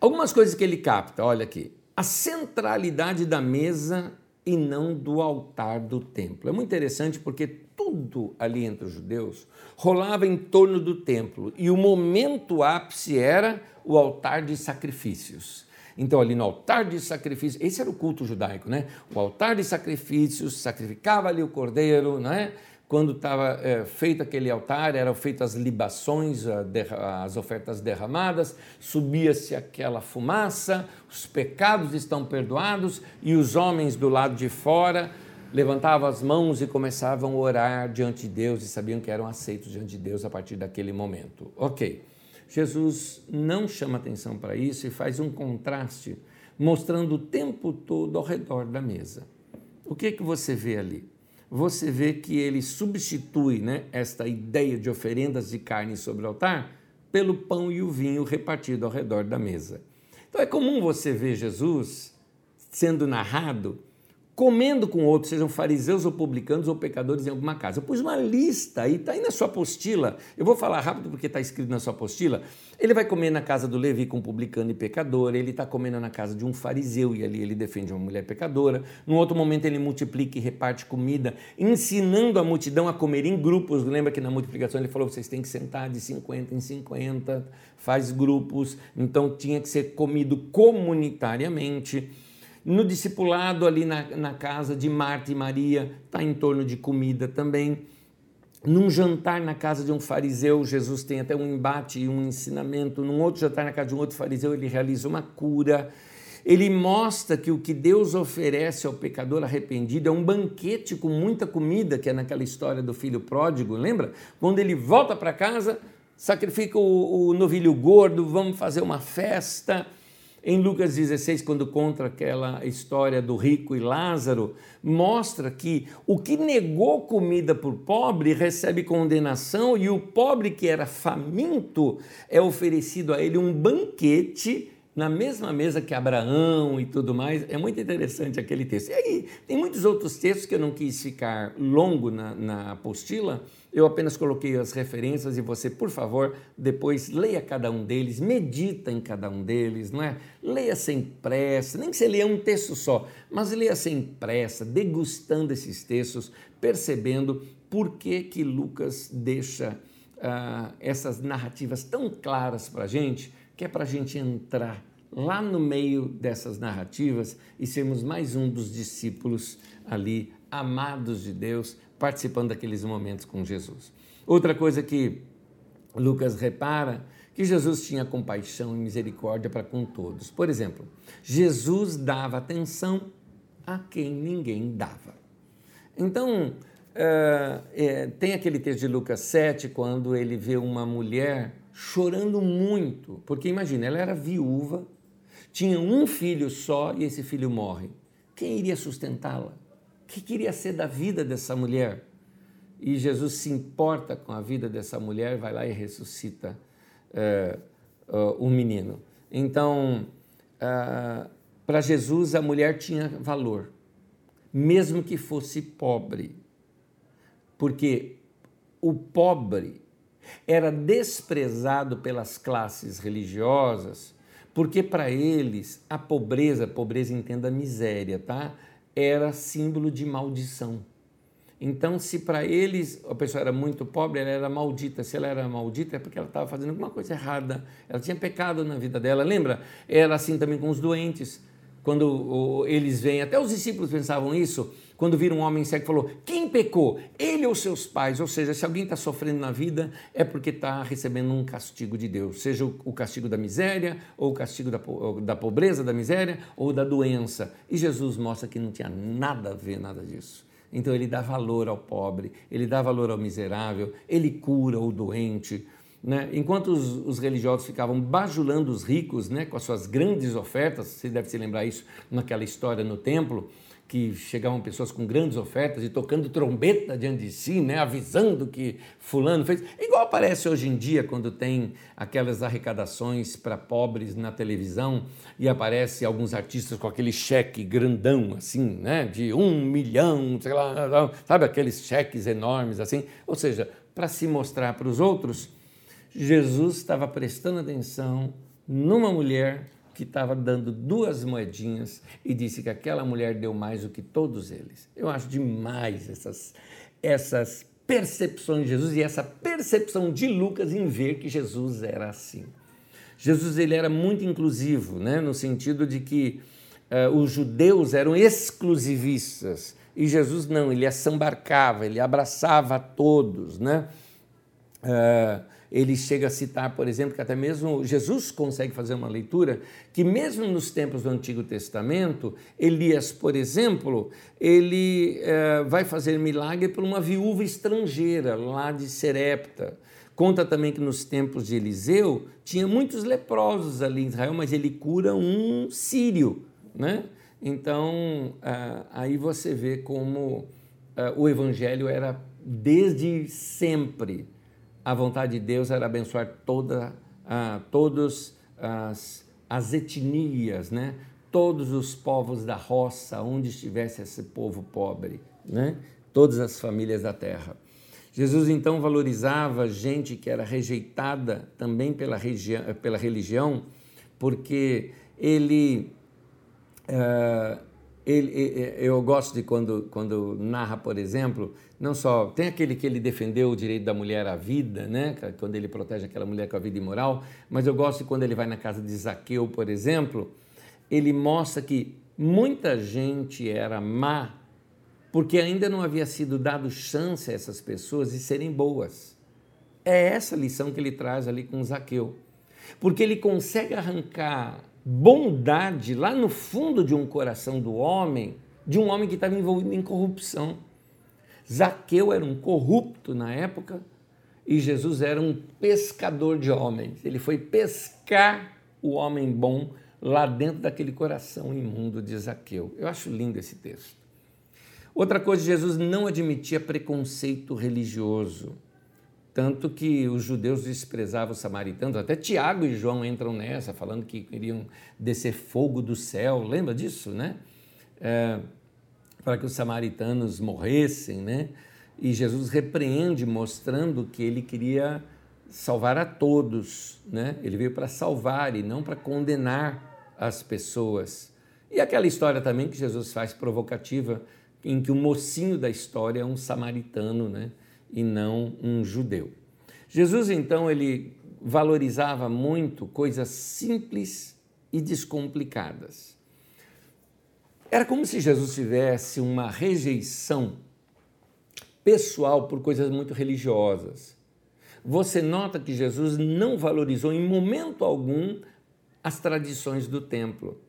Algumas coisas que ele capta, olha aqui. A centralidade da mesa e não do altar do templo. É muito interessante porque tudo ali entre os judeus rolava em torno do templo e o momento ápice era o altar de sacrifícios. Então, ali no altar de sacrifícios, esse era o culto judaico, né? O altar de sacrifícios, sacrificava ali o cordeiro, né? Quando estava é, feito aquele altar, eram feitas as libações, as ofertas derramadas, subia-se aquela fumaça, os pecados estão perdoados e os homens do lado de fora levantavam as mãos e começavam a orar diante de Deus e sabiam que eram aceitos diante de Deus a partir daquele momento. Ok, Jesus não chama atenção para isso e faz um contraste, mostrando o tempo todo ao redor da mesa. O que, que você vê ali? Você vê que ele substitui né, esta ideia de oferendas de carne sobre o altar pelo pão e o vinho repartido ao redor da mesa. Então é comum você ver Jesus sendo narrado comendo com outros, sejam fariseus ou publicanos ou pecadores em alguma casa. Eu pus uma lista aí, está aí na sua apostila. Eu vou falar rápido porque está escrito na sua apostila. Ele vai comer na casa do Levi com publicano e pecador, ele está comendo na casa de um fariseu e ali ele defende uma mulher pecadora. Num outro momento ele multiplica e reparte comida, ensinando a multidão a comer em grupos. Lembra que na multiplicação ele falou: vocês têm que sentar de 50 em 50, faz grupos. Então tinha que ser comido comunitariamente. No discipulado, ali na, na casa de Marta e Maria, está em torno de comida também. num jantar na casa de um fariseu, Jesus tem até um embate e um ensinamento. Num outro jantar na casa de um outro fariseu, ele realiza uma cura. Ele mostra que o que Deus oferece ao pecador arrependido é um banquete com muita comida, que é naquela história do filho pródigo, lembra? Quando ele volta para casa, sacrifica o, o novilho gordo, vamos fazer uma festa. Em Lucas 16, quando conta aquela história do rico e Lázaro, mostra que o que negou comida por pobre recebe condenação e o pobre que era faminto é oferecido a ele um banquete na mesma mesa que Abraão e tudo mais. É muito interessante aquele texto. E aí, tem muitos outros textos que eu não quis ficar longo na, na apostila, eu apenas coloquei as referências e você, por favor, depois leia cada um deles, medita em cada um deles, não é? Leia sem pressa, nem que você leia um texto só, mas leia sem pressa, degustando esses textos, percebendo por que que Lucas deixa ah, essas narrativas tão claras para a gente, que é para a gente entrar lá no meio dessas narrativas e sermos mais um dos discípulos ali, amados de Deus, participando daqueles momentos com Jesus. Outra coisa que Lucas repara, que Jesus tinha compaixão e misericórdia para com todos. Por exemplo, Jesus dava atenção a quem ninguém dava. Então, é, tem aquele texto de Lucas 7, quando ele vê uma mulher chorando muito, porque imagina, ela era viúva, tinha um filho só e esse filho morre. Quem iria sustentá-la? Que queria ser da vida dessa mulher? E Jesus se importa com a vida dessa mulher, vai lá e ressuscita é, uh, o menino. Então, uh, para Jesus, a mulher tinha valor, mesmo que fosse pobre, porque o pobre era desprezado pelas classes religiosas porque para eles a pobreza, pobreza entenda miséria, tá? Era símbolo de maldição. Então, se para eles a pessoa era muito pobre, ela era maldita. Se ela era maldita, é porque ela estava fazendo alguma coisa errada. Ela tinha pecado na vida dela. Lembra? Era assim também com os doentes. Quando eles vêm, até os discípulos pensavam isso quando viram um homem cego, falou: quem pecou? Ele ou seus pais? Ou seja, se alguém está sofrendo na vida, é porque está recebendo um castigo de Deus, seja o castigo da miséria, ou o castigo da, da pobreza, da miséria, ou da doença. E Jesus mostra que não tinha nada a ver nada disso. Então ele dá valor ao pobre, ele dá valor ao miserável, ele cura o doente. Né? Enquanto os, os, religiosos ficavam bajulando os ricos né, com as suas grandes ofertas, você deve se lembrar isso naquela história no templo, que chegavam pessoas com grandes ofertas e tocando trombeta diante de si, né, avisando que fulano fez. Igual aparece hoje em dia quando tem aquelas arrecadações para pobres na televisão e aparece alguns artistas com aquele cheque grandão, assim, né, de um milhão, sei lá, sabe aqueles cheques enormes assim. Ou seja, para se mostrar para os outros, Jesus estava prestando atenção numa mulher que estava dando duas moedinhas e disse que aquela mulher deu mais do que todos eles. Eu acho demais essas, essas percepções de Jesus e essa percepção de Lucas em ver que Jesus era assim. Jesus ele era muito inclusivo, né? no sentido de que uh, os judeus eram exclusivistas e Jesus não, ele assambarcava, ele abraçava a todos. Né? Uh, ele chega a citar, por exemplo, que até mesmo Jesus consegue fazer uma leitura que mesmo nos tempos do Antigo Testamento, Elias, por exemplo, ele é, vai fazer milagre por uma viúva estrangeira lá de Serepta. Conta também que nos tempos de Eliseu tinha muitos leprosos ali em Israel, mas ele cura um sírio, né? Então, é, aí você vê como é, o evangelho era desde sempre a vontade de Deus era abençoar toda, uh, todos as, as etnias, né? todos os povos da roça, onde estivesse esse povo pobre, né? todas as famílias da terra. Jesus então valorizava gente que era rejeitada também pela, pela religião, porque ele uh, ele, eu gosto de quando, quando narra, por exemplo, não só tem aquele que ele defendeu o direito da mulher à vida, né? quando ele protege aquela mulher com a vida imoral, mas eu gosto de quando ele vai na casa de Zaqueu, por exemplo, ele mostra que muita gente era má porque ainda não havia sido dado chance a essas pessoas de serem boas. É essa lição que ele traz ali com Zaqueu. Porque ele consegue arrancar bondade lá no fundo de um coração do homem, de um homem que estava envolvido em corrupção. Zaqueu era um corrupto na época e Jesus era um pescador de homens. Ele foi pescar o homem bom lá dentro daquele coração imundo de Zaqueu. Eu acho lindo esse texto. Outra coisa, Jesus não admitia preconceito religioso, tanto que os judeus desprezavam os samaritanos, até Tiago e João entram nessa, falando que queriam descer fogo do céu, lembra disso, né? É, para que os samaritanos morressem, né? E Jesus repreende, mostrando que ele queria salvar a todos, né? Ele veio para salvar e não para condenar as pessoas. E aquela história também que Jesus faz provocativa, em que o mocinho da história é um samaritano, né? E não um judeu. Jesus então ele valorizava muito coisas simples e descomplicadas. Era como se Jesus tivesse uma rejeição pessoal por coisas muito religiosas você nota que Jesus não valorizou em momento algum as tradições do templo.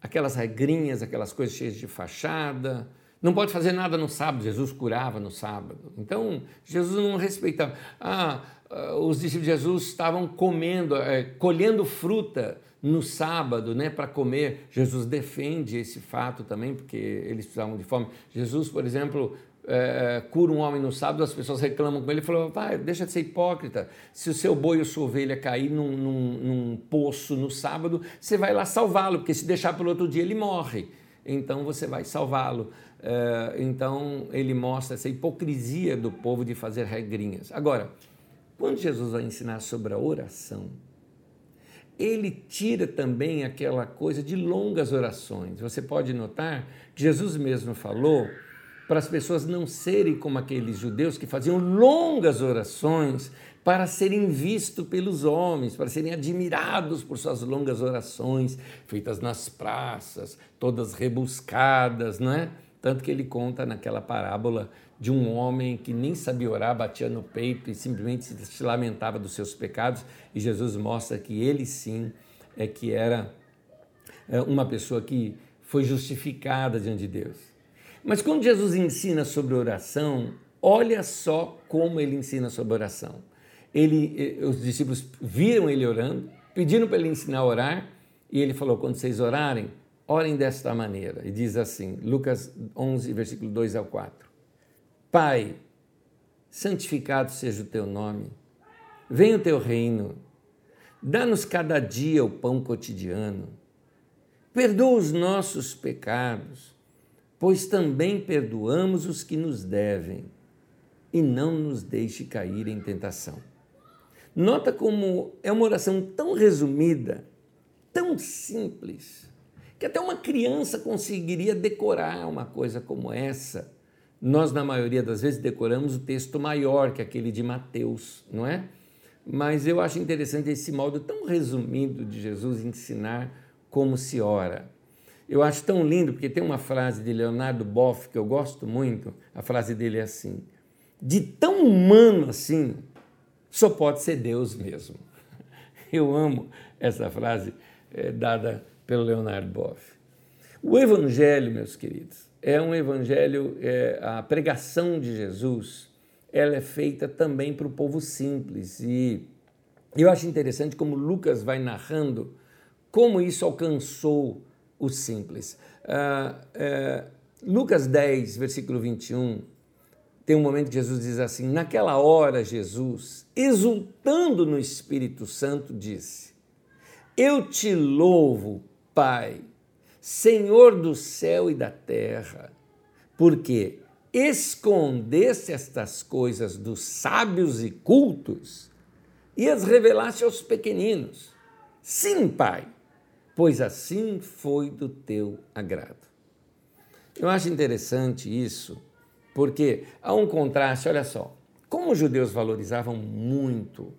Aquelas regrinhas, aquelas coisas cheias de fachada. Não pode fazer nada no sábado, Jesus curava no sábado. Então, Jesus não respeitava. Ah, ah os discípulos de Jesus estavam comendo, é, colhendo fruta no sábado, né, para comer. Jesus defende esse fato também, porque eles precisavam de fome. Jesus, por exemplo, é, cura um homem no sábado, as pessoas reclamam com ele, ele falou, pai, deixa de ser hipócrita, se o seu boi ou sua ovelha cair num, num, num poço no sábado, você vai lá salvá-lo, porque se deixar para o outro dia ele morre, então você vai salvá-lo. É, então ele mostra essa hipocrisia do povo de fazer regrinhas. Agora, quando Jesus vai ensinar sobre a oração, ele tira também aquela coisa de longas orações. Você pode notar que Jesus mesmo falou para as pessoas não serem como aqueles judeus que faziam longas orações para serem vistos pelos homens, para serem admirados por suas longas orações, feitas nas praças, todas rebuscadas, não é? Tanto que ele conta naquela parábola de um homem que nem sabia orar, batia no peito e simplesmente se lamentava dos seus pecados, e Jesus mostra que ele sim é que era é, uma pessoa que foi justificada diante de Deus. Mas quando Jesus ensina sobre oração, olha só como ele ensina sobre oração. Ele, os discípulos viram ele orando, pediram para ele ensinar a orar, e ele falou: quando vocês orarem, orem desta maneira. E diz assim, Lucas 11, versículo 2 ao 4. Pai, santificado seja o teu nome, venha o teu reino, dá-nos cada dia o pão cotidiano, perdoa os nossos pecados pois também perdoamos os que nos devem, e não nos deixe cair em tentação. Nota como é uma oração tão resumida, tão simples, que até uma criança conseguiria decorar uma coisa como essa. Nós, na maioria das vezes, decoramos o texto maior que aquele de Mateus, não é? Mas eu acho interessante esse modo tão resumido de Jesus ensinar como se ora. Eu acho tão lindo, porque tem uma frase de Leonardo Boff que eu gosto muito. A frase dele é assim: De tão humano assim, só pode ser Deus mesmo. Eu amo essa frase é, dada pelo Leonardo Boff. O Evangelho, meus queridos, é um evangelho, é, a pregação de Jesus, ela é feita também para o povo simples. E eu acho interessante como Lucas vai narrando como isso alcançou o simples. Uh, uh, Lucas 10, versículo 21, tem um momento que Jesus diz assim: Naquela hora, Jesus, exultando no Espírito Santo, disse: Eu te louvo, Pai, Senhor do céu e da terra, porque escondeste estas coisas dos sábios e cultos e as revelaste aos pequeninos. Sim, Pai pois assim foi do teu agrado. Eu acho interessante isso, porque há um contraste, olha só, como os judeus valorizavam muito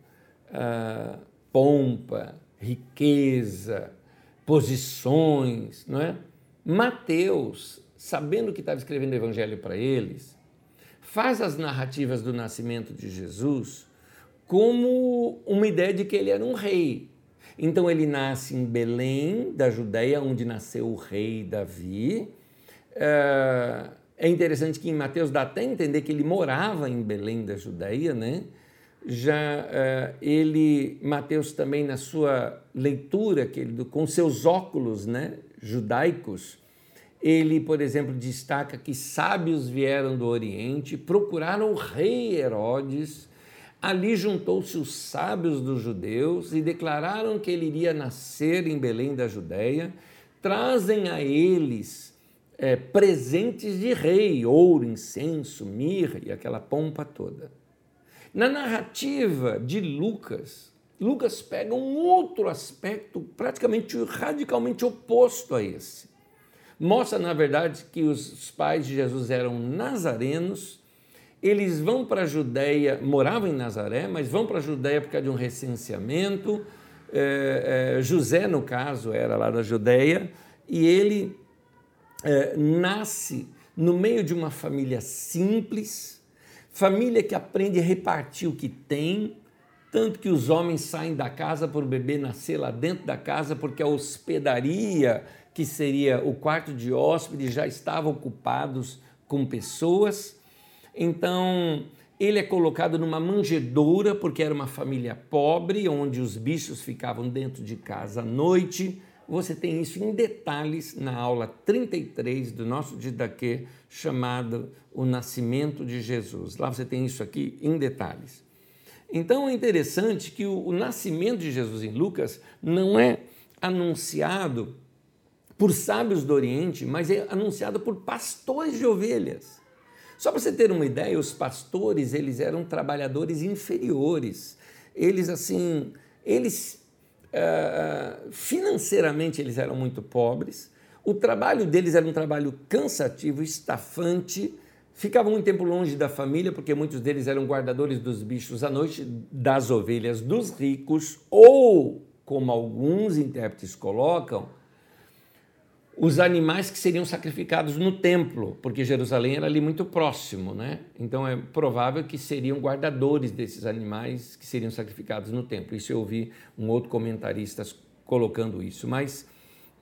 ah, pompa, riqueza, posições, não é? Mateus sabendo que estava escrevendo o evangelho para eles, faz as narrativas do nascimento de Jesus como uma ideia de que ele era um rei. Então ele nasce em Belém, da Judéia, onde nasceu o rei Davi. É, é interessante que em Mateus dá até a entender que ele morava em Belém da Judéia, né? Já uh, ele, Mateus também na sua leitura, que ele, com seus óculos né, judaicos, ele, por exemplo, destaca que sábios vieram do Oriente, procuraram o rei Herodes, ali juntou-se os sábios dos judeus e declararam que ele iria nascer em Belém da Judéia, trazem a eles é, presentes de rei, ouro, incenso, mirra e aquela pompa toda. Na narrativa de Lucas, Lucas pega um outro aspecto praticamente radicalmente oposto a esse. Mostra, na verdade, que os pais de Jesus eram nazarenos, eles vão para a Judéia, moravam em Nazaré, mas vão para a Judéia por causa de um recenseamento. É, é, José, no caso, era lá da Judéia, e ele é, nasce no meio de uma família simples, família que aprende a repartir o que tem, tanto que os homens saem da casa para o bebê nascer lá dentro da casa, porque a hospedaria, que seria o quarto de hóspede, já estava ocupados com pessoas. Então, ele é colocado numa manjedoura, porque era uma família pobre, onde os bichos ficavam dentro de casa à noite. Você tem isso em detalhes na aula 33 do nosso Didaquê, chamado O Nascimento de Jesus. Lá você tem isso aqui em detalhes. Então é interessante que o, o nascimento de Jesus em Lucas não é anunciado por sábios do Oriente, mas é anunciado por pastores de ovelhas. Só para você ter uma ideia, os pastores, eles eram trabalhadores inferiores. Eles assim, eles financeiramente eles eram muito pobres, o trabalho deles era um trabalho cansativo, estafante, ficavam muito tempo longe da família, porque muitos deles eram guardadores dos bichos à noite, das ovelhas dos ricos, ou, como alguns intérpretes colocam, os animais que seriam sacrificados no templo, porque Jerusalém era ali muito próximo, né? Então é provável que seriam guardadores desses animais que seriam sacrificados no templo. Isso eu ouvi um outro comentarista colocando isso, mas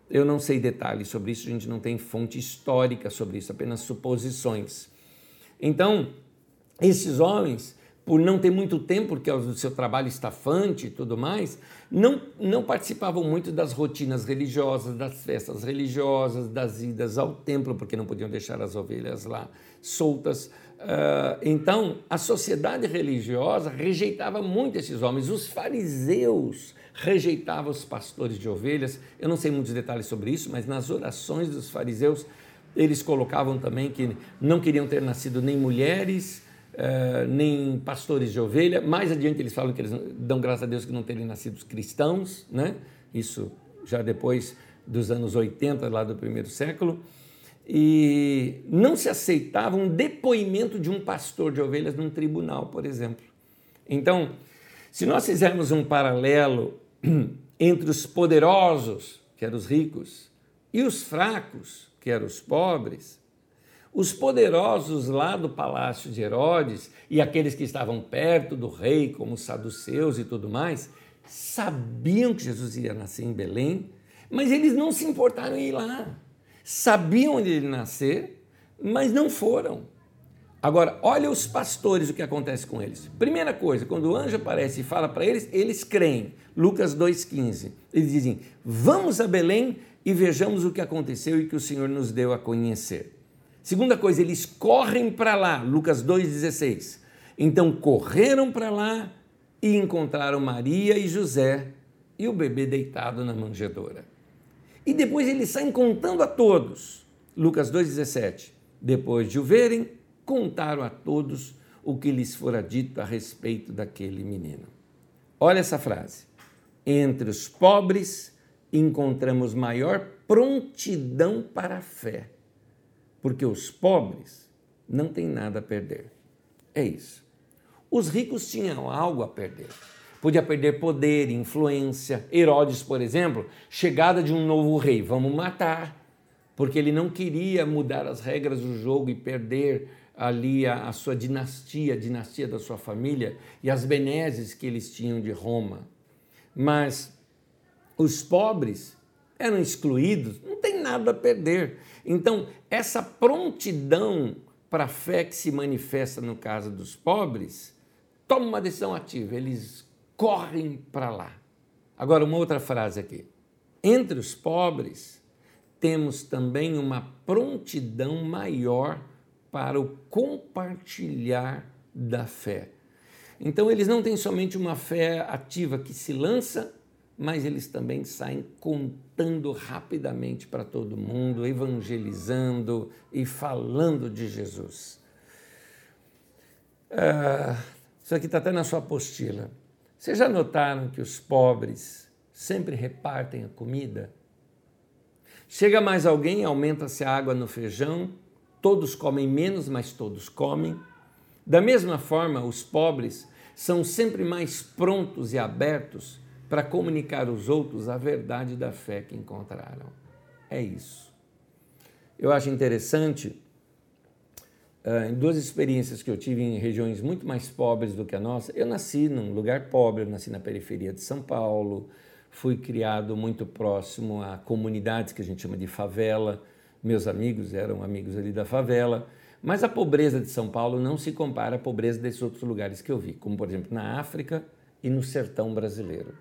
eu não sei detalhes sobre isso, a gente não tem fonte histórica sobre isso, apenas suposições. Então, esses homens por não ter muito tempo, porque o seu trabalho estafante e tudo mais, não, não participavam muito das rotinas religiosas, das festas religiosas, das idas ao templo, porque não podiam deixar as ovelhas lá soltas. Uh, então, a sociedade religiosa rejeitava muito esses homens. Os fariseus rejeitavam os pastores de ovelhas. Eu não sei muitos detalhes sobre isso, mas nas orações dos fariseus, eles colocavam também que não queriam ter nascido nem mulheres uh, nem pastores de ovelha. Mais adiante eles falam que eles dão graças a Deus que não terem nascido cristãos, né? Isso já depois dos anos 80, lá do primeiro século. E não se aceitava um depoimento de um pastor de ovelhas num tribunal, por exemplo. Então, se nós fizermos um paralelo entre os poderosos, que eram os ricos, e os fracos, que eram os pobres, os poderosos lá do palácio de Herodes e aqueles que estavam perto do rei, como os saduceus e tudo mais, sabiam que Jesus ia nascer em Belém, mas eles não se importaram em ir lá. Sabiam onde ele nascer, mas não foram. Agora, olha os pastores, o que acontece com eles. Primeira coisa, quando o anjo aparece e fala para eles, eles creem. Lucas 2,15. Eles dizem: Vamos a Belém e vejamos o que aconteceu e que o Senhor nos deu a conhecer. Segunda coisa, eles correm para lá, Lucas 2,16. Então correram para lá e encontraram Maria e José e o bebê deitado na manjedoura. E depois eles saem contando a todos. Lucas 2,17. Depois de o verem, contaram a todos o que lhes fora dito a respeito daquele menino. Olha essa frase. Entre os pobres encontramos maior prontidão para a fé porque os pobres não têm nada a perder. É isso. Os ricos tinham algo a perder. Podia perder poder, influência. Herodes, por exemplo, chegada de um novo rei, vamos matar. porque ele não queria mudar as regras do jogo e perder ali a, a sua dinastia, a dinastia da sua família e as benesses que eles tinham de Roma. Mas os pobres eram excluídos, não tem nada a perder. Então, essa prontidão para a fé que se manifesta no caso dos pobres, toma uma decisão ativa, eles correm para lá. Agora, uma outra frase aqui. Entre os pobres, temos também uma prontidão maior para o compartilhar da fé. Então, eles não têm somente uma fé ativa que se lança, mas eles também saem contando rapidamente para todo mundo, evangelizando e falando de Jesus. Ah, isso aqui está até na sua apostila. Vocês já notaram que os pobres sempre repartem a comida? Chega mais alguém, aumenta-se a água no feijão, todos comem menos, mas todos comem. Da mesma forma, os pobres são sempre mais prontos e abertos para comunicar aos outros a verdade da fé que encontraram. É isso. Eu acho interessante, uh, em duas experiências que eu tive em regiões muito mais pobres do que a nossa, eu nasci num lugar pobre, eu nasci na periferia de São Paulo, fui criado muito próximo a comunidades que a gente chama de favela, meus amigos eram amigos ali da favela, mas a pobreza de São Paulo não se compara à pobreza desses outros lugares que eu vi, como por exemplo na África e no sertão brasileiro.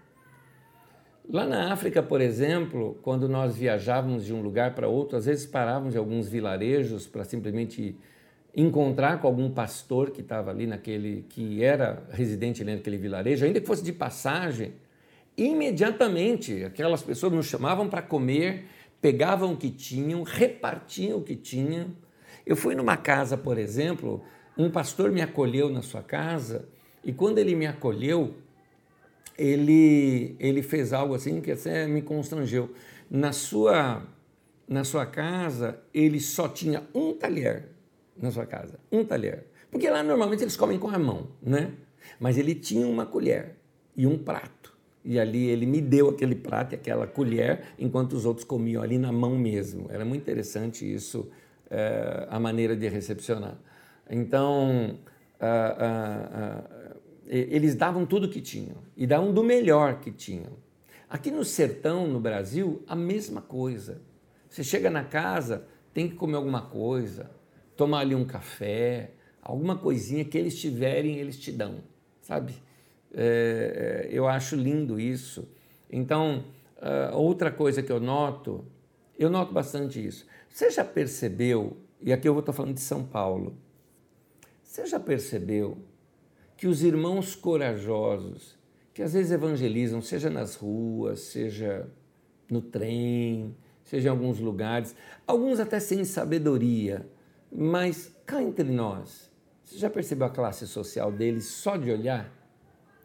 Lá na África, por exemplo, quando nós viajávamos de um lugar para outro, às vezes parávamos em alguns vilarejos para simplesmente encontrar com algum pastor que estava ali naquele, que era residente ali naquele vilarejo, ainda que fosse de passagem, imediatamente aquelas pessoas nos chamavam para comer, pegavam o que tinham, repartiam o que tinham, eu fui numa casa, por exemplo, um pastor me acolheu na sua casa e quando ele me acolheu, ele, ele fez algo assim que até me constrangeu. Na sua, na sua casa, ele só tinha um talher na sua casa, um talher. Porque lá normalmente eles comem com a mão, né? Mas ele tinha uma colher e um prato. E ali ele me deu aquele prato e aquela colher, enquanto os outros comiam ali na mão mesmo. Era muito interessante isso é, a maneira de recepcionar. Então, eles davam tudo que tinham e davam do melhor que tinham. Aqui no sertão, no Brasil, a mesma coisa. Você chega na casa, tem que comer alguma coisa, tomar ali um café, alguma coisinha que eles tiverem, eles te dão, sabe? É, eu acho lindo isso. Então, outra coisa que eu noto, eu noto bastante isso. Você já percebeu, e aqui eu vou estar falando de São Paulo, você já percebeu que os irmãos corajosos, que às vezes evangelizam, seja nas ruas, seja no trem, seja em alguns lugares, alguns até sem sabedoria, mas cá entre nós, você já percebeu a classe social deles só de olhar?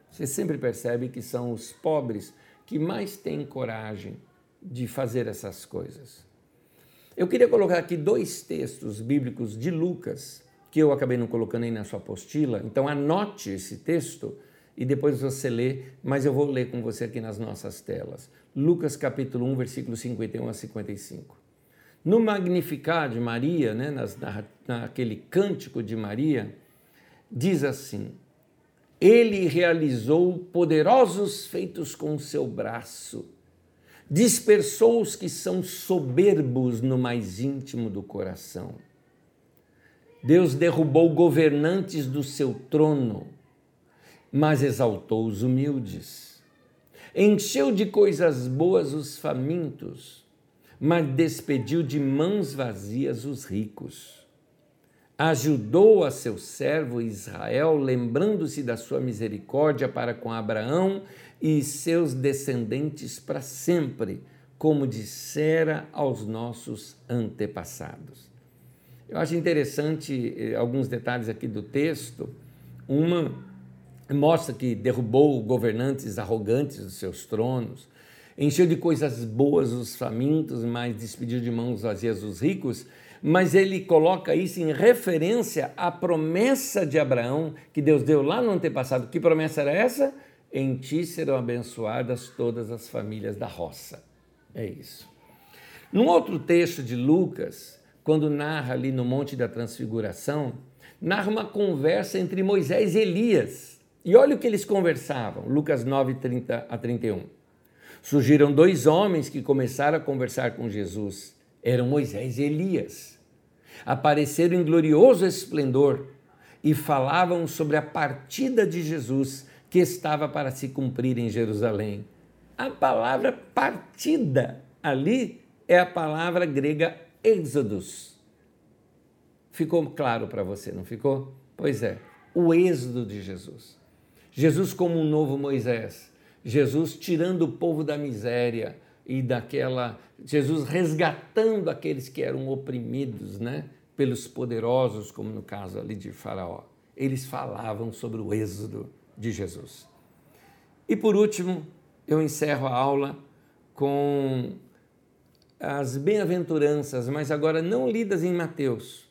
Você sempre percebe que são os pobres que mais têm coragem de fazer essas coisas. Eu queria colocar aqui dois textos bíblicos de Lucas, que eu acabei não colocando aí na sua apostila, então anote esse texto e depois você lê, mas eu vou ler com você aqui nas nossas telas. Lucas capítulo 1, versículo 51 a 55. No Magnificar de Maria, né, nas, na, naquele cântico de Maria, diz assim: Ele realizou poderosos feitos com seu braço dispersou os que são soberbos no mais íntimo do coração. Deus derrubou governantes do seu trono, mas exaltou os humildes. Encheu de coisas boas os famintos, mas despediu de mãos vazias os ricos. Ajudou a seu servo Israel, lembrando-se da sua misericórdia para com Abraão e seus descendentes para sempre, como dissera aos nossos antepassados. Eu acho interessante eh, alguns detalhes aqui do texto. Uma mostra que derrubou governantes arrogantes dos seus tronos, encheu de coisas boas os famintos, mas despediu de mãos vazias os ricos. Mas ele coloca isso em referência à promessa de Abraão que Deus deu lá no antepassado. Que promessa era essa? Em ti serão abençoadas todas as famílias da roça. É isso. Num outro texto de Lucas, quando narra ali no Monte da Transfiguração, narra uma conversa entre Moisés e Elias. E olha o que eles conversavam, Lucas 9, 30 a 31. Surgiram dois homens que começaram a conversar com Jesus. Eram Moisés e Elias. Apareceram em glorioso esplendor e falavam sobre a partida de Jesus que estava para se cumprir em Jerusalém. A palavra partida ali é a palavra grega êxodos. Ficou claro para você, não ficou? Pois é, o êxodo de Jesus. Jesus como um novo Moisés, Jesus tirando o povo da miséria e daquela Jesus resgatando aqueles que eram oprimidos, né, pelos poderosos, como no caso ali de Faraó. Eles falavam sobre o êxodo de Jesus. E por último, eu encerro a aula com as bem-aventuranças, mas agora não lidas em Mateus.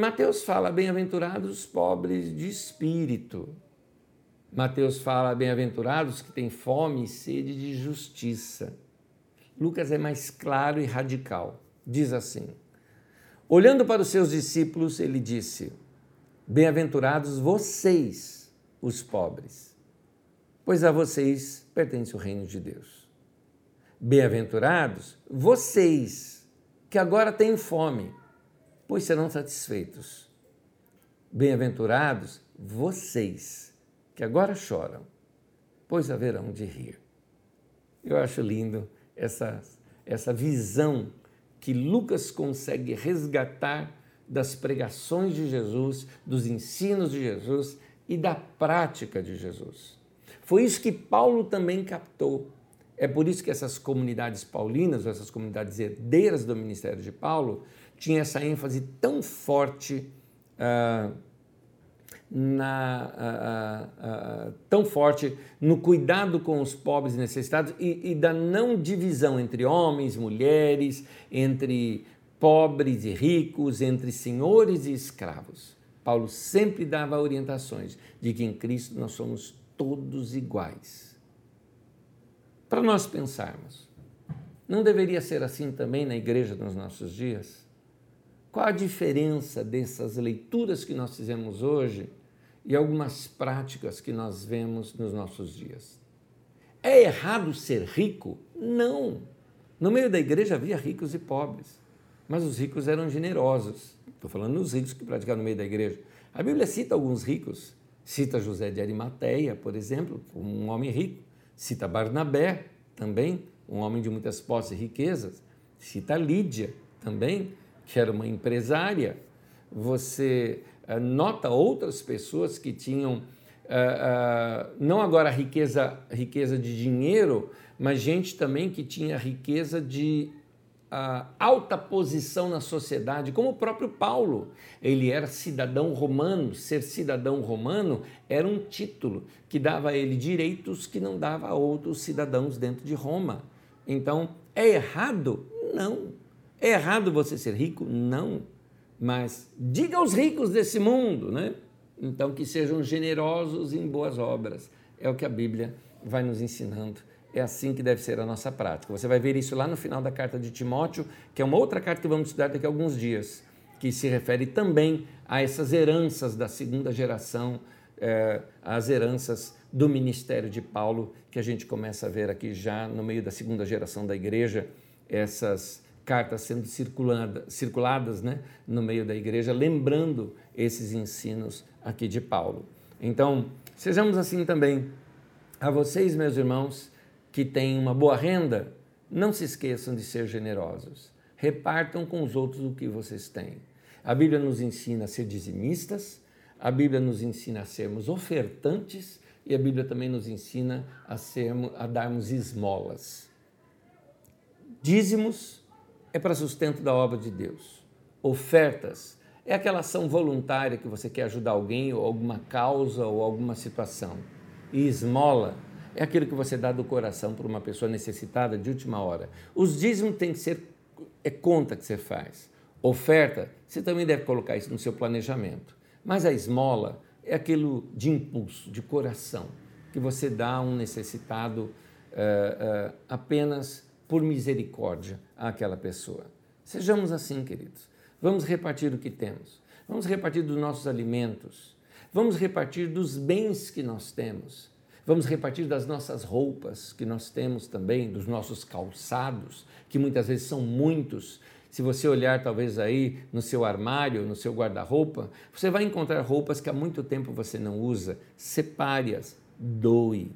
Mateus fala bem-aventurados os pobres de espírito. Mateus fala bem-aventurados que têm fome e sede de justiça. Lucas é mais claro e radical. Diz assim: Olhando para os seus discípulos, ele disse: Bem-aventurados vocês, os pobres, pois a vocês pertence o reino de Deus. Bem-aventurados vocês que agora têm fome, pois serão satisfeitos. Bem-aventurados vocês que agora choram, pois haverão de rir. Eu acho lindo essa, essa visão que Lucas consegue resgatar das pregações de Jesus, dos ensinos de Jesus e da prática de Jesus. Foi isso que Paulo também captou é por isso que essas comunidades paulinas, ou essas comunidades herdeiras do ministério de Paulo, tinham essa ênfase tão forte, uh, na, uh, uh, tão forte no cuidado com os pobres e necessitados e, e da não divisão entre homens, mulheres, entre pobres e ricos, entre senhores e escravos. Paulo sempre dava orientações de que em Cristo nós somos todos iguais para nós pensarmos. Não deveria ser assim também na igreja nos nossos dias? Qual a diferença dessas leituras que nós fizemos hoje e algumas práticas que nós vemos nos nossos dias? É errado ser rico? Não. No meio da igreja havia ricos e pobres, mas os ricos eram generosos. Estou falando dos ricos que praticavam no meio da igreja. A Bíblia cita alguns ricos, cita José de Arimateia, por exemplo, um homem rico. Cita Barnabé, também, um homem de muitas posses e riquezas. Cita Lídia, também, que era uma empresária. Você uh, nota outras pessoas que tinham, uh, uh, não agora riqueza, riqueza de dinheiro, mas gente também que tinha riqueza de alta posição na sociedade, como o próprio Paulo. Ele era cidadão romano, ser cidadão romano era um título que dava a ele direitos que não dava a outros cidadãos dentro de Roma. Então, é errado? Não. É errado você ser rico? Não. Mas diga aos ricos desse mundo, né? Então, que sejam generosos em boas obras. É o que a Bíblia vai nos ensinando é assim que deve ser a nossa prática. Você vai ver isso lá no final da carta de Timóteo, que é uma outra carta que vamos estudar daqui a alguns dias, que se refere também a essas heranças da segunda geração, eh, as heranças do ministério de Paulo, que a gente começa a ver aqui já no meio da segunda geração da igreja, essas cartas sendo circulada, circuladas né, no meio da igreja, lembrando esses ensinos aqui de Paulo. Então, sejamos assim também. A vocês, meus irmãos, que têm uma boa renda, não se esqueçam de ser generosos. Repartam com os outros o que vocês têm. A Bíblia nos ensina a ser dizimistas, a Bíblia nos ensina a sermos ofertantes e a Bíblia também nos ensina a, sermos, a darmos esmolas. Dízimos é para sustento da obra de Deus. Ofertas é aquela ação voluntária que você quer ajudar alguém ou alguma causa ou alguma situação. E esmola é aquilo que você dá do coração para uma pessoa necessitada de última hora. Os dízimos têm que ser é conta que você faz. Oferta, você também deve colocar isso no seu planejamento. Mas a esmola é aquilo de impulso, de coração, que você dá a um necessitado uh, uh, apenas por misericórdia àquela pessoa. Sejamos assim, queridos. Vamos repartir o que temos. Vamos repartir dos nossos alimentos. Vamos repartir dos bens que nós temos. Vamos repartir das nossas roupas que nós temos também, dos nossos calçados, que muitas vezes são muitos. Se você olhar talvez aí no seu armário, no seu guarda-roupa, você vai encontrar roupas que há muito tempo você não usa. Separe-as, doe,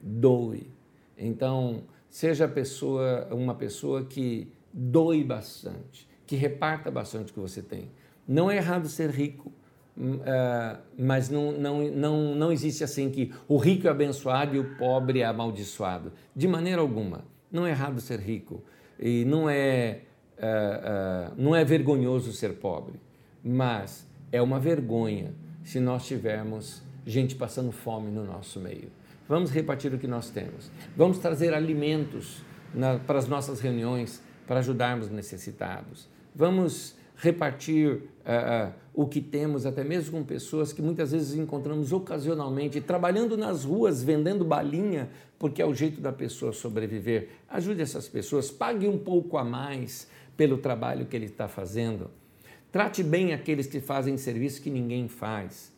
doe. Então, seja pessoa, uma pessoa que doe bastante, que reparta bastante o que você tem. Não é errado ser rico, Uh, mas não, não, não, não existe assim que o rico é abençoado e o pobre é amaldiçoado. De maneira alguma. Não é errado ser rico e não é, uh, uh, não é vergonhoso ser pobre, mas é uma vergonha se nós tivermos gente passando fome no nosso meio. Vamos repartir o que nós temos. Vamos trazer alimentos na, para as nossas reuniões para ajudarmos necessitados. Vamos repartir uh, uh, o que temos, até mesmo com pessoas que muitas vezes encontramos ocasionalmente, trabalhando nas ruas, vendendo balinha, porque é o jeito da pessoa sobreviver. Ajude essas pessoas, pague um pouco a mais pelo trabalho que ele está fazendo. Trate bem aqueles que fazem serviço que ninguém faz.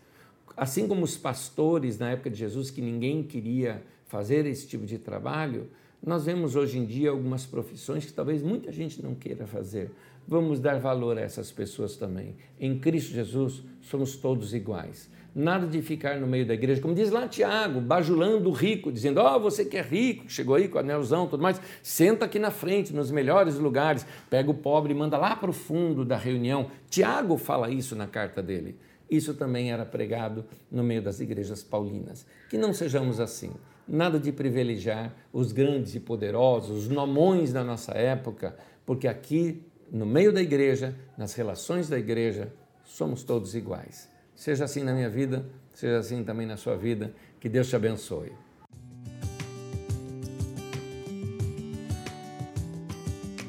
Assim como os pastores na época de Jesus, que ninguém queria fazer esse tipo de trabalho, nós vemos hoje em dia algumas profissões que talvez muita gente não queira fazer. Vamos dar valor a essas pessoas também. Em Cristo Jesus somos todos iguais. Nada de ficar no meio da igreja, como diz lá Tiago, bajulando o rico, dizendo: Ó, oh, você que é rico, chegou aí com anelzão tudo mais, senta aqui na frente, nos melhores lugares, pega o pobre e manda lá para o fundo da reunião. Tiago fala isso na carta dele. Isso também era pregado no meio das igrejas paulinas. Que não sejamos assim nada de privilegiar os grandes e poderosos, os nomões da nossa época, porque aqui, no meio da igreja, nas relações da igreja, somos todos iguais. Seja assim na minha vida, seja assim também na sua vida. Que Deus te abençoe.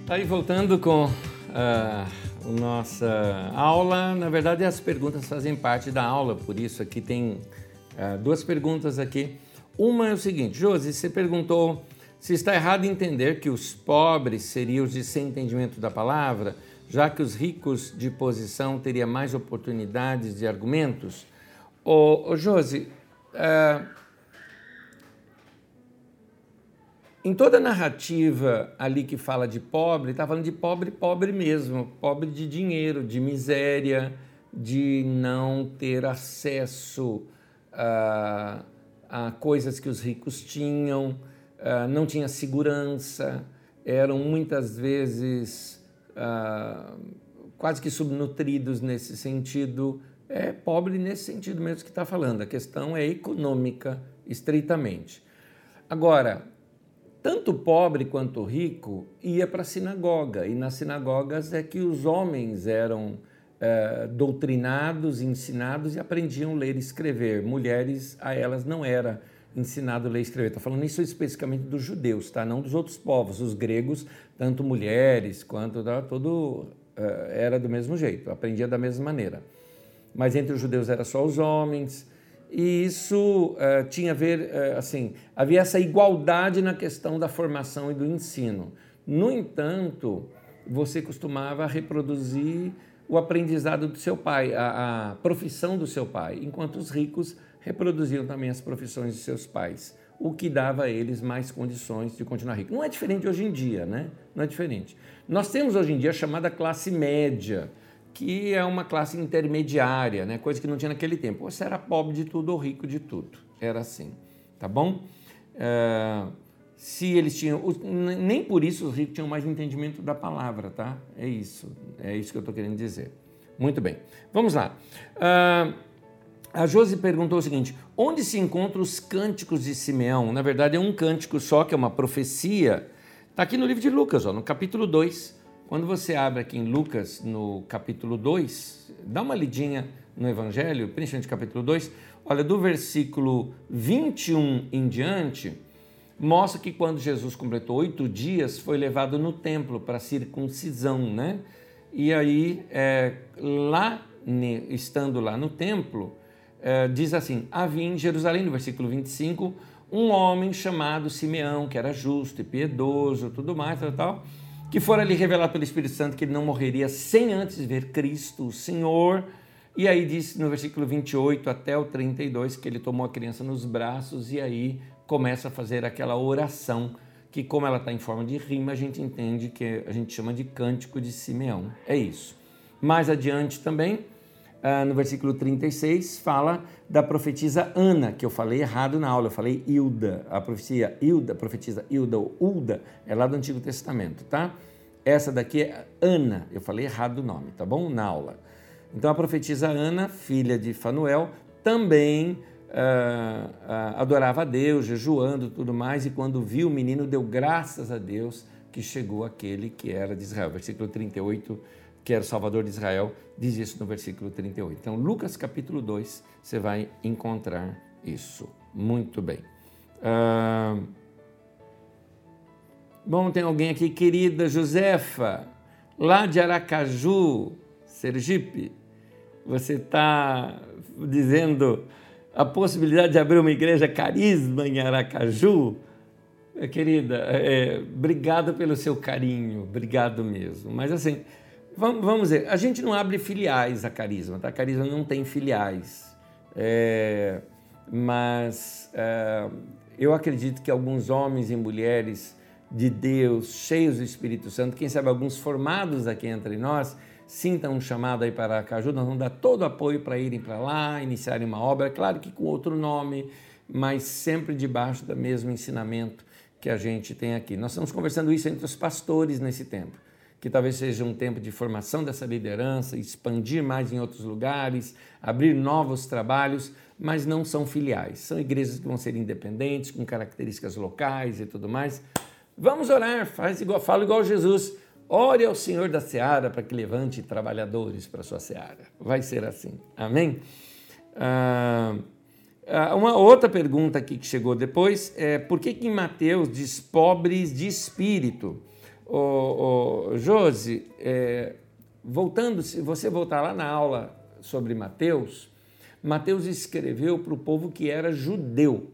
Aí voltando com a uh, nossa aula, na verdade as perguntas fazem parte da aula, por isso aqui tem uh, duas perguntas aqui uma é o seguinte, Josi, você perguntou se está errado entender que os pobres seriam os de sem entendimento da palavra, já que os ricos de posição teriam mais oportunidades de argumentos. Ô, ô Josi, uh, em toda a narrativa ali que fala de pobre, está falando de pobre, pobre mesmo, pobre de dinheiro, de miséria, de não ter acesso a a coisas que os ricos tinham, uh, não tinha segurança, eram muitas vezes uh, quase que subnutridos nesse sentido. É pobre nesse sentido mesmo que está falando, a questão é econômica, estritamente. Agora, tanto pobre quanto rico ia para a sinagoga, e nas sinagogas é que os homens eram eh, doutrinados, ensinados e aprendiam a ler e escrever. Mulheres, a elas não era ensinado a ler e escrever. Estou falando isso especificamente dos judeus, tá? não dos outros povos. Os gregos, tanto mulheres quanto tá? todo uh, era do mesmo jeito, aprendia da mesma maneira. Mas entre os judeus era só os homens. E isso uh, tinha a ver, uh, assim, havia essa igualdade na questão da formação e do ensino. No entanto, você costumava reproduzir o aprendizado do seu pai, a, a profissão do seu pai, enquanto os ricos reproduziam também as profissões de seus pais, o que dava a eles mais condições de continuar ricos. Não é diferente hoje em dia, né? Não é diferente. Nós temos hoje em dia a chamada classe média, que é uma classe intermediária, né? coisa que não tinha naquele tempo. Você era pobre de tudo ou rico de tudo. Era assim, tá bom? Uh, se eles tinham. Nem por isso os ricos tinham mais entendimento da palavra, tá? É isso. É isso que eu estou querendo dizer. Muito bem. Vamos lá. Uh, a Josi perguntou o seguinte: onde se encontram os cânticos de Simeão? Na verdade, é um cântico só, que é uma profecia. Está aqui no livro de Lucas, ó, no capítulo 2. Quando você abre aqui em Lucas, no capítulo 2, dá uma lidinha no Evangelho, principalmente capítulo 2, olha, do versículo 21 em diante mostra que quando Jesus completou oito dias, foi levado no templo para circuncisão, né? E aí, é, lá, estando lá no templo, é, diz assim: havia em Jerusalém, no versículo 25, um homem chamado Simeão, que era justo e piedoso, tudo mais, tal, tal, que fora lhe revelado pelo Espírito Santo que ele não morreria sem antes ver Cristo, o Senhor. E aí diz no versículo 28 até o 32 que ele tomou a criança nos braços e aí começa a fazer aquela oração que como ela está em forma de rima, a gente entende que a gente chama de cântico de Simeão. É isso. Mais adiante também, ah, no versículo 36, fala da profetisa Ana, que eu falei errado na aula, eu falei Hilda. A profecia Hilda, profetisa Hilda ou Ulda, é lá do Antigo Testamento, tá? Essa daqui é Ana, eu falei errado o nome, tá bom? Na aula. Então a profetisa Ana, filha de Fanuel, também uh, uh, adorava a Deus, jejuando tudo mais, e quando viu o menino, deu graças a Deus que chegou aquele que era de Israel. Versículo 38 que era o Salvador de Israel, diz isso no versículo 38. Então, Lucas capítulo 2, você vai encontrar isso. Muito bem. Ah, bom, tem alguém aqui, querida Josefa, lá de Aracaju, Sergipe. Você está dizendo a possibilidade de abrir uma igreja carisma em Aracaju? Querida, é, obrigado pelo seu carinho, obrigado mesmo. Mas assim, Vamos, vamos dizer, a gente não abre filiais a Carisma, tá? A Carisma não tem filiais. É, mas é, eu acredito que alguns homens e mulheres de Deus, cheios do Espírito Santo, quem sabe alguns formados aqui entre nós, sintam um chamado aí para Caju, nós vamos dar todo o apoio para irem para lá, iniciarem uma obra, claro que com outro nome, mas sempre debaixo do mesmo ensinamento que a gente tem aqui. Nós estamos conversando isso entre os pastores nesse tempo que talvez seja um tempo de formação dessa liderança, expandir mais em outros lugares, abrir novos trabalhos, mas não são filiais. São igrejas que vão ser independentes, com características locais e tudo mais. Vamos orar, faz igual, fala igual Jesus. Ore ao Senhor da seara para que levante trabalhadores para a sua seara. Vai ser assim. Amém? Ah, ah uma outra pergunta aqui que chegou depois é por que, que em Mateus diz pobres de espírito? Ô, ô, Josi, é, voltando, se você voltar lá na aula sobre Mateus, Mateus escreveu para o povo que era judeu.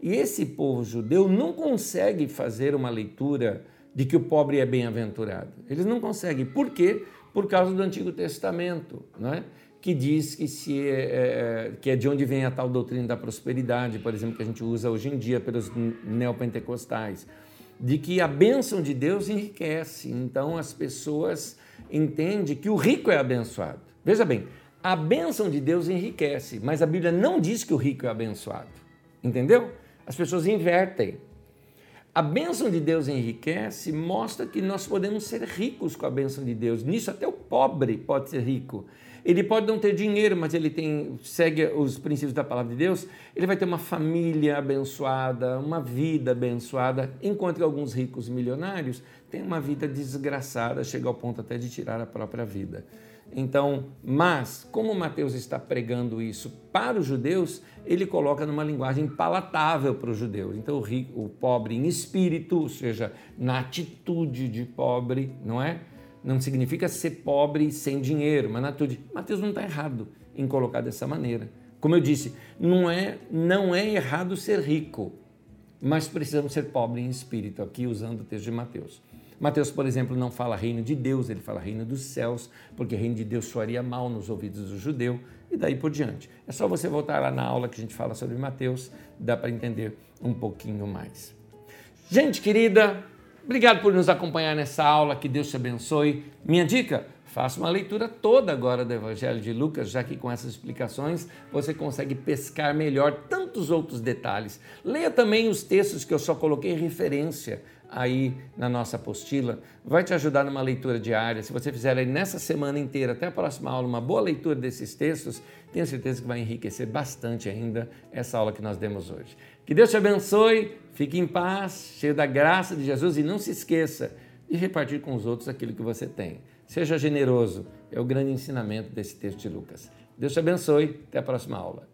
E esse povo judeu não consegue fazer uma leitura de que o pobre é bem-aventurado. Eles não conseguem. Por quê? Por causa do Antigo Testamento, não é? que diz que, se é, é, que é de onde vem a tal doutrina da prosperidade, por exemplo, que a gente usa hoje em dia pelos neopentecostais de que a bênção de Deus enriquece. Então as pessoas entendem que o rico é abençoado. Veja bem, a bênção de Deus enriquece, mas a Bíblia não diz que o rico é abençoado. Entendeu? As pessoas invertem. A bênção de Deus enriquece, mostra que nós podemos ser ricos com a bênção de Deus. Nisso até o pobre pode ser rico. Ele pode não ter dinheiro, mas ele tem, segue os princípios da palavra de Deus, ele vai ter uma família abençoada, uma vida abençoada, enquanto que alguns ricos milionários têm uma vida desgraçada, chega ao ponto até de tirar a própria vida. Então, mas, como Mateus está pregando isso para os judeus, ele coloca numa linguagem palatável para os judeus. Então, o, rico, o pobre em espírito, ou seja, na atitude de pobre, não é? não significa ser pobre sem dinheiro, mas na atitude. Mateus não está errado em colocar dessa maneira. Como eu disse, não é, não é errado ser rico, mas precisamos ser pobre em espírito, aqui usando o texto de Mateus. Mateus, por exemplo, não fala reino de Deus, ele fala reino dos céus, porque reino de Deus soaria mal nos ouvidos do judeu e daí por diante. É só você voltar lá na aula que a gente fala sobre Mateus, dá para entender um pouquinho mais. Gente querida, Obrigado por nos acompanhar nessa aula, que Deus te abençoe. Minha dica: faça uma leitura toda agora do Evangelho de Lucas, já que com essas explicações você consegue pescar melhor tantos outros detalhes. Leia também os textos que eu só coloquei referência aí na nossa apostila, vai te ajudar numa leitura diária. Se você fizer aí nessa semana inteira, até a próxima aula, uma boa leitura desses textos, tenho certeza que vai enriquecer bastante ainda essa aula que nós demos hoje. Que Deus te abençoe, fique em paz, cheio da graça de Jesus e não se esqueça de repartir com os outros aquilo que você tem. Seja generoso, é o grande ensinamento desse texto de Lucas. Deus te abençoe, até a próxima aula.